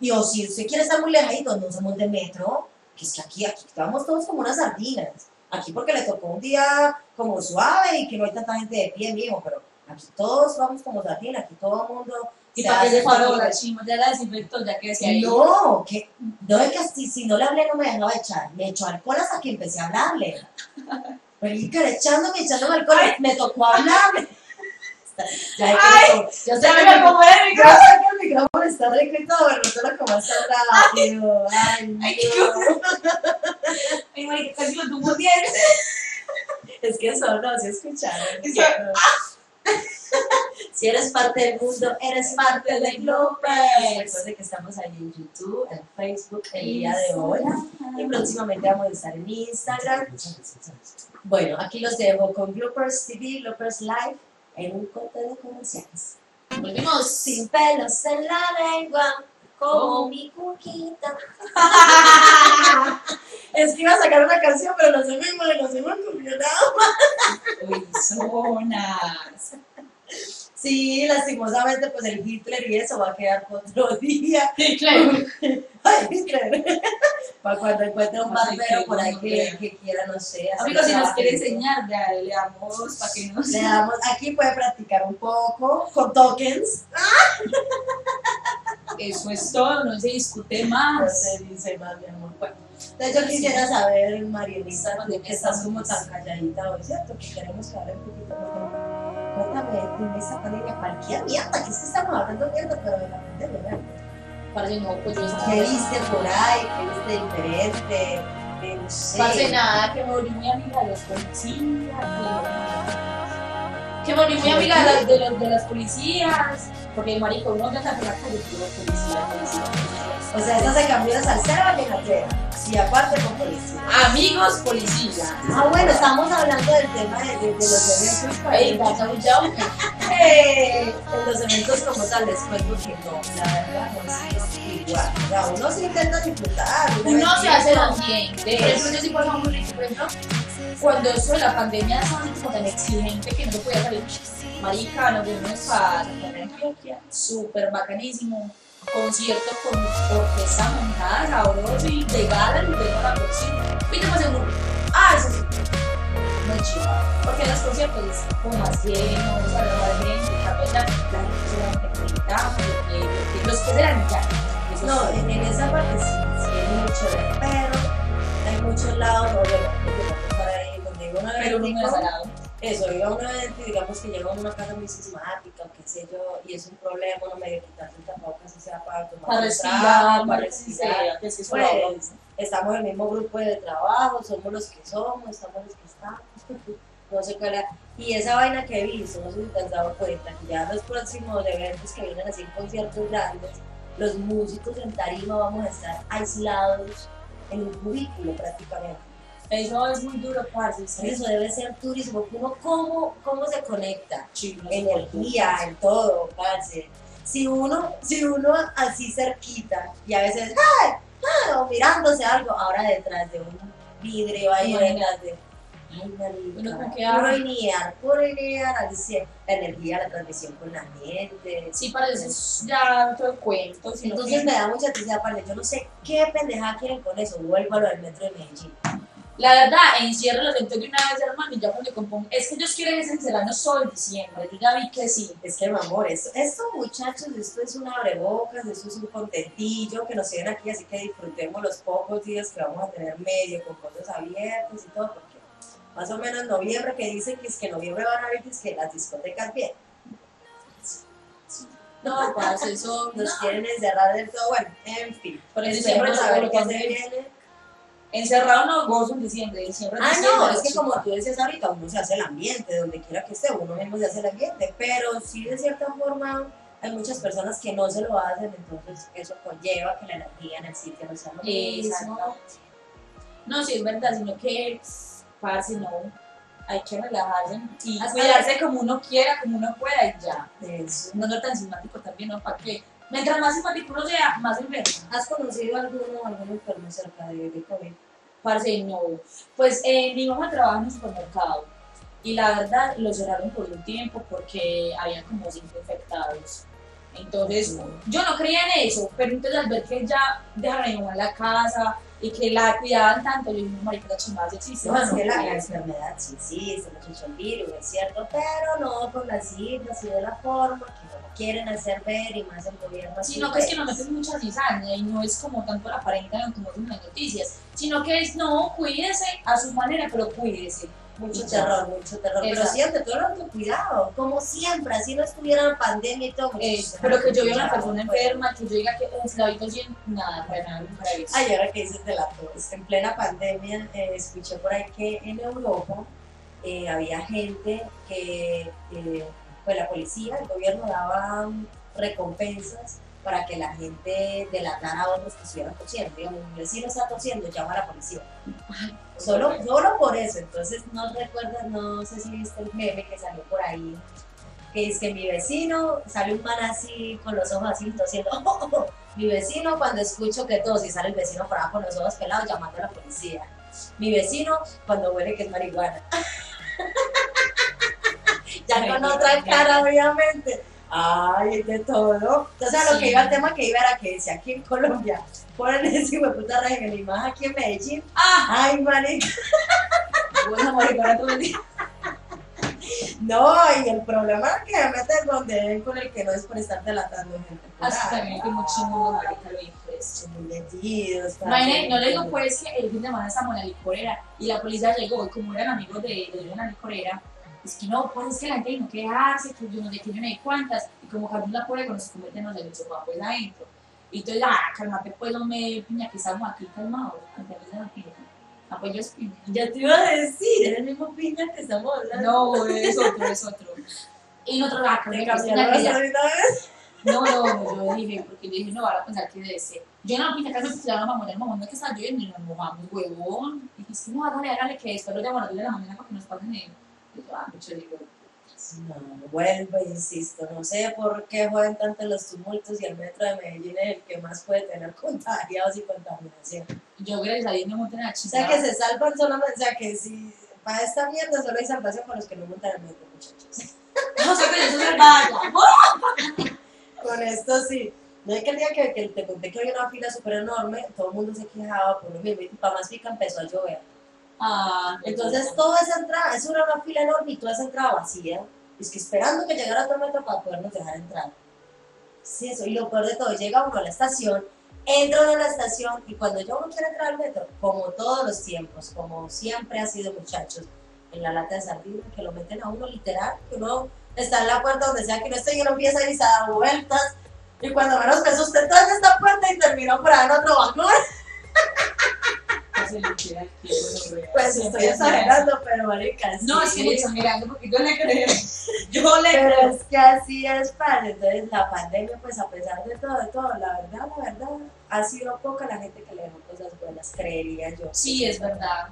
Y o si usted quiere estar muy lejito, no somos de metro, que es que aquí, aquí estamos todos como unas sardinas. Aquí porque le tocó un día como suave y que no hay tanta gente de pie, mijo, pero aquí todos vamos como sardinas, aquí todo el mundo... ¿Y se para qué se paró la? Ya la desinfectó, ya que decía ahí. No, que no es que si, si no le hablé no me dejaba echar. Me echó alcohol hasta que empecé a hablarle. (laughs) Marica, echándome, echándome alcohol, me tocó hablarle. Ya, Ay, yo sé Ya que me el acomodé el yo micrófono. sé que el micrófono está rico y todo, pero no te lo comas rápido. Ay, Ay, no. Ay, marica, casi lo tuvo dientes. Es que eso no, si escucharon. Eso- Si eres parte del mundo, eres parte del globo. Globers. Recuerden que estamos ahí en YouTube, en Facebook el día de hoy. Y próximamente vamos a estar en Instagram. Bueno, aquí los dejo con Bloopers TV, Bloopers Live, en un corte de comerciales. Volvimos. Sin pelos en la lengua, como mi cuquita. (laughs) es que iba a sacar una canción, pero no se me, no se me ocurrió nada. Uy, zonas. Sí, lastimosamente, pues el Hitler y eso va a quedar otro (laughs) día. Hitler. (laughs) Ay, Hitler. (laughs) Para cuando encuentre un barbero por ahí que, que quiera, no sé. Amigos, si nos quiere enseñar, le damos para que nos. Le damos, aquí puede practicar un poco con tokens. Eso es todo, no se discute No más. se dice más, mi amor. Bueno, entonces yo quisiera saber, Marielita, tú que estás como tan calladita hoy, ¿cierto? Que queremos que hable un poquito más. Cuéntame, en esta pandemia, cualquier mierda, que que estamos hablando mierda, pero de la pandemia, ¿verdad? Parce, no, pues yo estaba- ¿Qué viste por ahí? ¿Qué viste diferente? Eh, no sé. Parce, nada, que volví muy amiga de los policías. Que, volví muy amiga de, las- de los, de las policías. Porque, marico, uno ya está por la calle, policía, policía, policía. O sea, esta se cambió de salsera a llenadera. Y aparte con policía. Amigos policías. Ah, bueno, estamos hablando del tema de, de- de los eventos. para Ey, that's how we do it. Eh, en los eventos como tal les cuento que no, la verdad no es igual. O sea, uno se intenta disfrutar. Uno se hace lo bien. Por ejemplo, yo sí pasaba muy rico, por ejemplo, cuando eso de la pandemia así como tan exigente que no podía salir. Marica, nos fuimos a Santa Antioquia, súper bacanísimo. Concierto con orquesta montada, sabroso y de gala, y de la próxima. Y te pasé un Ah, eso sí. Muy chido. Porque en los conciertos es como más lleno, o sea, la gente, la gente gritaba, porque porque los que eran ya. No, en, en esa parte sí, sí hay mucho de pero hay muchos lados, no, bueno, por ahí donde iba una pero no me eventico, salado. Eso, iba a un evento y digamos que llega a una casa muy sismática, qué sé yo, y es un problema, no medio quitarse el tapabocas, si sea para tomar Para respirar, para respirar, eso lo Pues, estamos en el mismo grupo de trabajo, somos los que somos, estamos los que estamos, (laughs) no sé cuál es. Y esa vaina que he visto, no sé si te has dado cuenta, que ya los próximos eventos que vienen así, conciertos grandes, los músicos en tarima vamos a estar aislados en un cubículo prácticamente. Eso es muy duro, parce. sí. Eso debe ser turismo, uno cómo, cómo se conecta, Chido, energía, en todo, parce. Si uno, si uno así cerquita y a veces, ¡ay! ¡ay! o mirándose algo, ahora detrás de un vidrio ahí, detrás de. Ay, marica, puro ah. INEAR, puro INEAR, al cien. la energía, la transmisión con la gente. Sí, para eso es ya todo el cuento. Entonces que- me da mucha tristeza, aparte, yo no sé qué pendejada quieren con eso, vuelvo a lo del metro de Medellín. La verdad, encierra los de una vez, hermano, y ya cuando compongo. Es que ellos quieren ese encerrarnos todo el diciembre. Mí que sí. Es que, mi amor, esto, esto, muchachos, esto es un abrebocas, esto es un contentillo que nos tienen aquí, así que disfrutemos los pocos días que vamos a tener medio con cosas abiertas y todo, porque más o menos noviembre que dicen que es que en noviembre van a abrir es que las discotecas bien, No, parce, eso. nos no. quieren encerrar del todo, bueno, en fin, Por eso siempre ver lo qué se viene. Encerrado no gozo en diciembre. Diciembre Ah, diciembre, no, es que como tú decías ahorita, uno se hace el ambiente, donde quiera que esté, uno mismo se hace el ambiente, pero sí de cierta forma hay muchas personas que no se lo hacen, entonces eso conlleva que la energía en el sitio no sea lo mismo. No, sí, es verdad, sino que, parce, no. Hay que relajarse y Hasta cuidarse como uno quiera, como uno pueda y ya. Eso. No no tan simpático también, ¿no? ¿Para qué? Mientras más simpático sea, más enfermo. ¿Has conocido alguno, algún enfermo cerca de, de COVID? Parce, no. Pues eh, mi mamá trabaja en un supermercado y la verdad lo cerraron por un tiempo porque había como cinco infectados. Entonces, yo no creía en eso, pero entonces al ver que ya dejaron a mi mamá en la casa y que la cuidaban tanto, yo dije, no, marica, la sí existe. No, es no que la, la creo". enfermedad sí existe, no es un virus, es cierto, pero no con las cifras y de la forma que no lo quieren hacer ver y más el gobierno. así, Sino que es que pues. nos meten mucha cizaña y no es como tanto la aparentan como dicen las noticias, sino que es, no, cuídese a su manera, pero cuídese. Mucho terror, mucho terror. Pero siempre todo el autocuidado, como siempre, así no estuviera pandemia y todo. Eh, pero que yo vea una cuidado, persona pues. enferma, que yo diga que es la habitación, nada, para nada, para eso. Ay, ahora que dices de la tos, en plena pandemia eh, escuché por ahí que en Europa eh, había gente que, pues la policía, el gobierno daba recompensas para que la gente delatara a otros que estuvieran tosiendo. Digamos, un vecino está tosiendo, llama a la policía. Solo, solo por eso. Entonces, no recuerdas, no sé si viste el meme que salió por ahí, que dice que mi vecino, sale un man así, con los ojos así, tosiendo. (laughs) Mi vecino, cuando escucho que tos y sale el vecino por abajo con los ojos pelados, llamando a la policía. Mi vecino, cuando huele que es marihuana. (laughs) ya con otra cara, obviamente. Ay, de todo. Entonces, a lo Sí. que iba el tema que iba era que decía aquí en Colombia, ponen ese hijo de puta régimen y más aquí en Medellín. ¡Ah! Ay, marica. Bueno, marihuana todo el día. No, y el problema es que me metes donde con el que no es por estar delatando gente. Así ahí. también que mucho mundo marica lo. Son muy metidos. No le digo pues que el fin de semana en la licorera y la policía llegó y como eran amigos de, de la licorera, es que no, pues es que la gente no quedarse, que yo no qué, yo no sé cuántas, y como cayó la pobre con los convierten en el sofá pues adentro. Y entonces, ah, cálmate pues, no me piña que estamos aquí calmados, antes de la piña. Ah, pues yo es piña. Ya te iba a decir, era el mismo piña que estamos hablando. No, es otro, es otro. Y nosotros, ah, ¿Te que la? No, no, yo dije, porque yo dije, no, van a pensar que ser. Yo no pinta casa porque ya no vamos, ya no es que está lloviendo y nos mojamos, huevón. Y dije, no, hágale, hágale, que después lo llamo a las 10 de la mañana para que nos paguen el. Y yo, ah, mucho digo. No, vuelvo, insisto, no sé por qué joden tanto los tumultos y el metro de Medellín es el que más puede tener (laughs) contagiados y contaminación. Yo, gracias a Dios, me monté en la O sea que se salvan solamente, o sea que si para esta mierda solo hay salvación para los que no montan el metro, muchachos. No sé, pero eso es verdad. Con esto sí. No es que el día que, que te conté que había una fila súper enorme, todo el mundo se quejaba por lo mismo y para más pica empezó a llover. Ah, Entonces toda esa entrada, era una fila enorme y toda esa entrada vacía. Es que esperando que llegara metro para podernos dejar entrar. Sí, eso. Y lo peor de todo, llega uno a la estación, entra uno a la estación y cuando ya uno quiere entrar al metro, como todos los tiempos, como siempre ha sido muchachos, en la lata de sardina, que lo meten a uno literal, que uno está en la puerta donde sea que no esté y uno empieza a irse a dar vueltas. Y cuando menos pensó usted entró en esta puerta y terminó por ahí en otro vagón. (laughs) Que Pues estoy exagerando, pero marica, No, sí. sí, exagerando porque yo le creo. (laughs) Yo le Pero creo. es que así es, padre. Entonces, la pandemia, pues a pesar de todo, de todo, la verdad, la verdad, ha sido poca la gente que le dejó cosas buenas, creería yo. Sí, es verdad.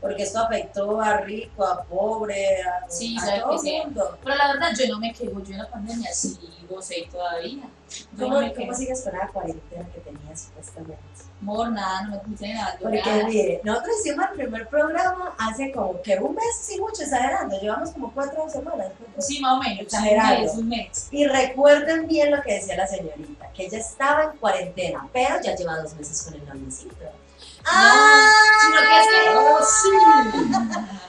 Porque esto afectó a rico, a pobre, a, Sí, a todo el mundo. Pero la verdad, yo no me quejo. Yo en la pandemia sí gocé todavía. ¿Cómo, no ¿Cómo sigues con la cuarentena que tenías supuestamente? Amor, nada, no me puse nada. Porque mire, nosotros hicimos el primer programa hace como que un mes, sí mucho, exagerando, llevamos como cuatro semanas. ¿no? Sí, más o menos. Exagerado. Un mes, un mes. Y recuerden bien lo que decía la señorita, que ella estaba en cuarentena, pero ya lleva dos meses con el noviecito. Sino que es que. ¡Ah! sí.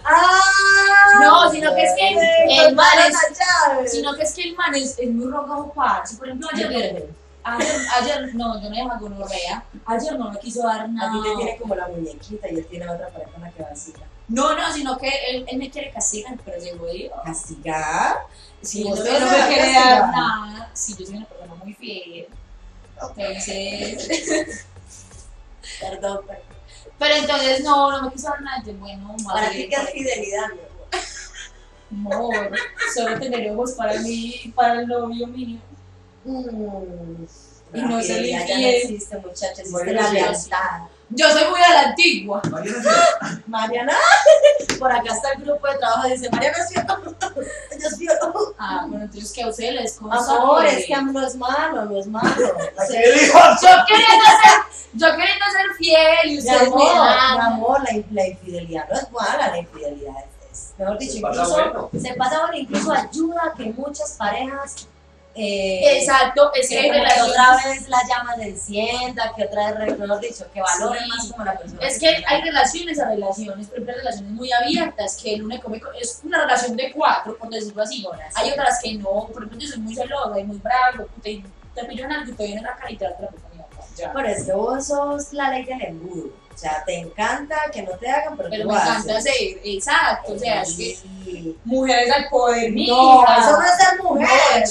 ¡Ah! No, sino que es que Me el man es-. Sino que es que el man es, es muy rogado para. Si por ejemplo Yo ayer, ayer, ayer, no, yo no llamo gonorrea. Ayer no me quiso dar A ti nada. te tiene como la muñequita y él tiene otra pareja con la que vacila. No, no, sino que él, él me quiere castigar, pero se jodió. ¿Castigar? Si Sí, no, usted no no me a quiere dar nada, si yo soy una persona muy fiel. Entonces, (laughs) Perdón, perdón. Pero entonces no, no me quiso dar nada. Yo, bueno, Para madre, ti, ¿qué es fidelidad, mi amor? amor, solo tener ojos para mí y para el novio mío. Mm, Y no ser ya no infiel. existe, muchachos, existe Bueno, la lealtad. Yo soy muy a la antigua. Mariana, sí. Mariana, (laughs) por acá está el grupo de trabajo, dice, Mariana ella es fiel. (laughs) Ah, bueno, entonces que a ustedes les consta Amor, que- es que no es malo, no es malo. ¿Qué dijo? Yo queriendo ser, yo queriendo ser fiel y Mi ustedes amor, mi amor, la, la infidelidad no es mala, la infidelidad es, mejor dicho, Se pasa incluso bueno. se pasa bueno, incluso ayuda a que muchas parejas eh, Exacto, es que que que otra vez la llama se encienda, que otra vez, mejor dicho, que valoren Sí. más como la persona. Es que hay relaciones a relaciones, por ejemplo, relaciones muy abiertas, que el único es una relación de cuatro, por decirlo así. Hay otras que no, por ejemplo, yo soy muy celosa y muy brava, te, te pillo en algo y te viene en la te da otra persona. Ya. Pero es que vos sos la ley del embudo. O sea, te encanta que no te hagan, pero, Pero tú me encanta haces. ser, exacto, o sea, es que Sí. mujeres al poder, mira. No, eso no es ser mujer,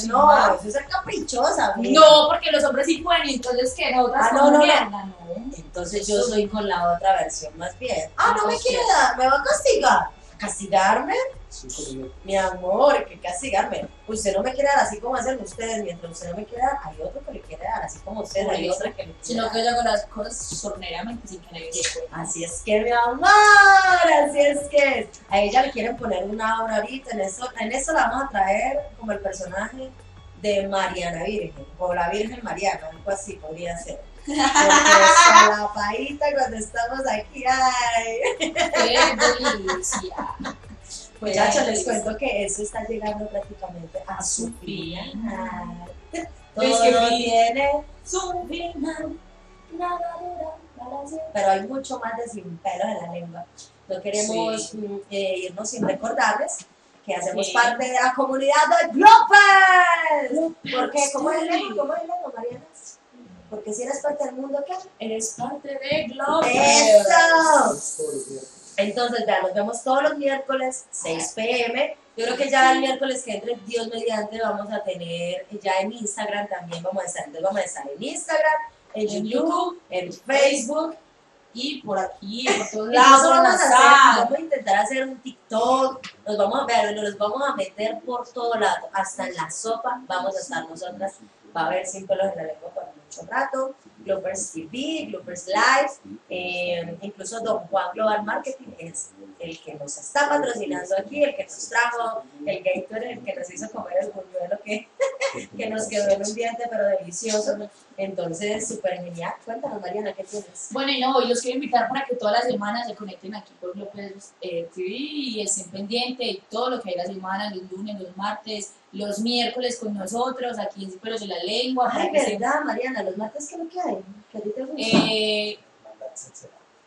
No, no, eso es ser caprichosa. mira. No, porque los hombres sí pueden, entonces que nosotras Ah, no, no, mierda. Entonces yo soy con la otra versión más bien. Ah, no me quiere dar, me va a castigar. ¿Castigarme? Mi amor, que castigarme. Usted no me quiere dar así como hacen ustedes, mientras usted no me quiere dar, hay otro que le quiere dar así como usted, hay otra que le quiere Sino que yo hago las cosas sorneramente sin que nadie. Así es que mi amor, así es que a ella le quieren poner una obra ahorita, en eso, en eso la vamos a traer como el personaje de Mariana Virgen, o la Virgen Mariana, algo así podría ser. Porque (laughs) la paita cuando estamos aquí, ay. ¡Qué delicia! Muchachos, les cuento que eso está llegando prácticamente a su fin. final. Es Todo que tiene Su final, pero hay mucho más de sin pelos en la lengua. No queremos mm, eh, irnos sin recordarles que hacemos Sí. parte de la comunidad de Glopers. ¿Por qué? ¿Cómo es el lema? ¿Cómo es el lema, Mariana? Porque si eres parte del mundo, ¿qué? Eres parte de Globo. ¡Eso! Entonces, vean, nos vemos todos los miércoles, 6 pm. Yo creo que ya el miércoles que entre Dios mediante vamos a tener ya en Instagram también vamos a estar. Entonces vamos a estar en Instagram, en En YouTube, en Facebook. Y por aquí, por todos lados, vamos, a hacer, WhatsApp. vamos a intentar hacer un TikTok. Nos vamos a ver, nos vamos a meter por todo lado. Hasta en la sopa vamos a estar nosotras. Va a haber sin pelos en la lengua por mucho rato. Gloopers TV, Gloopers Live. eh, incluso Don Juan Global Marketing es el que nos está patrocinando aquí, el que nos trajo el Gatorade, el que nos hizo comer el buñuelo que, (laughs) que nos quedó en un diente, pero delicioso. Entonces, súper genial. Cuéntanos, Mariana, ¿qué tienes? Bueno, y no, y los quiero invitar para que todas las semanas se conecten aquí por López eh, TV y estén pendientes de todo lo que hay la semana, los lunes, los martes, los miércoles con nosotros, aquí en Pelos de la Lengua. Ay, se- verdad, Mariana, los martes, ¿qué es lo que hay? ¿Qué a ti te gusta? eh,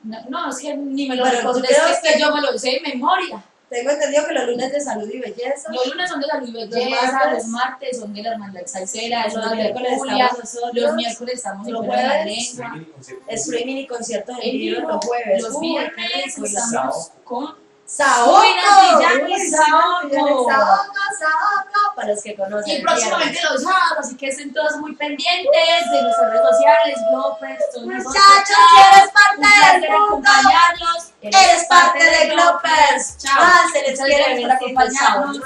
no, no, es que ni me lo recuerdo, tú es que, que yo me lo sé de memoria. Tengo entendido que los lunes de salud y belleza. Los lunes son de Luis Los Belleza, martes. los martes son de la Hermandad Salsera, Los los miércoles los miércoles estamos en Los de la jueves. Lengua. Streaming y conciertos en vivo los jueves. Los viernes estamos con Sí, Saoco. Yanni, Saoco, Saoco, Para los que conocen. Y próximamente los sábados, así que estén todos muy pendientes de nuestras redes sociales, Glopers. Muchachos, eres parte del mundo, eres parte de Glopers. Chao. Ah, se les quiere por acompañarnos.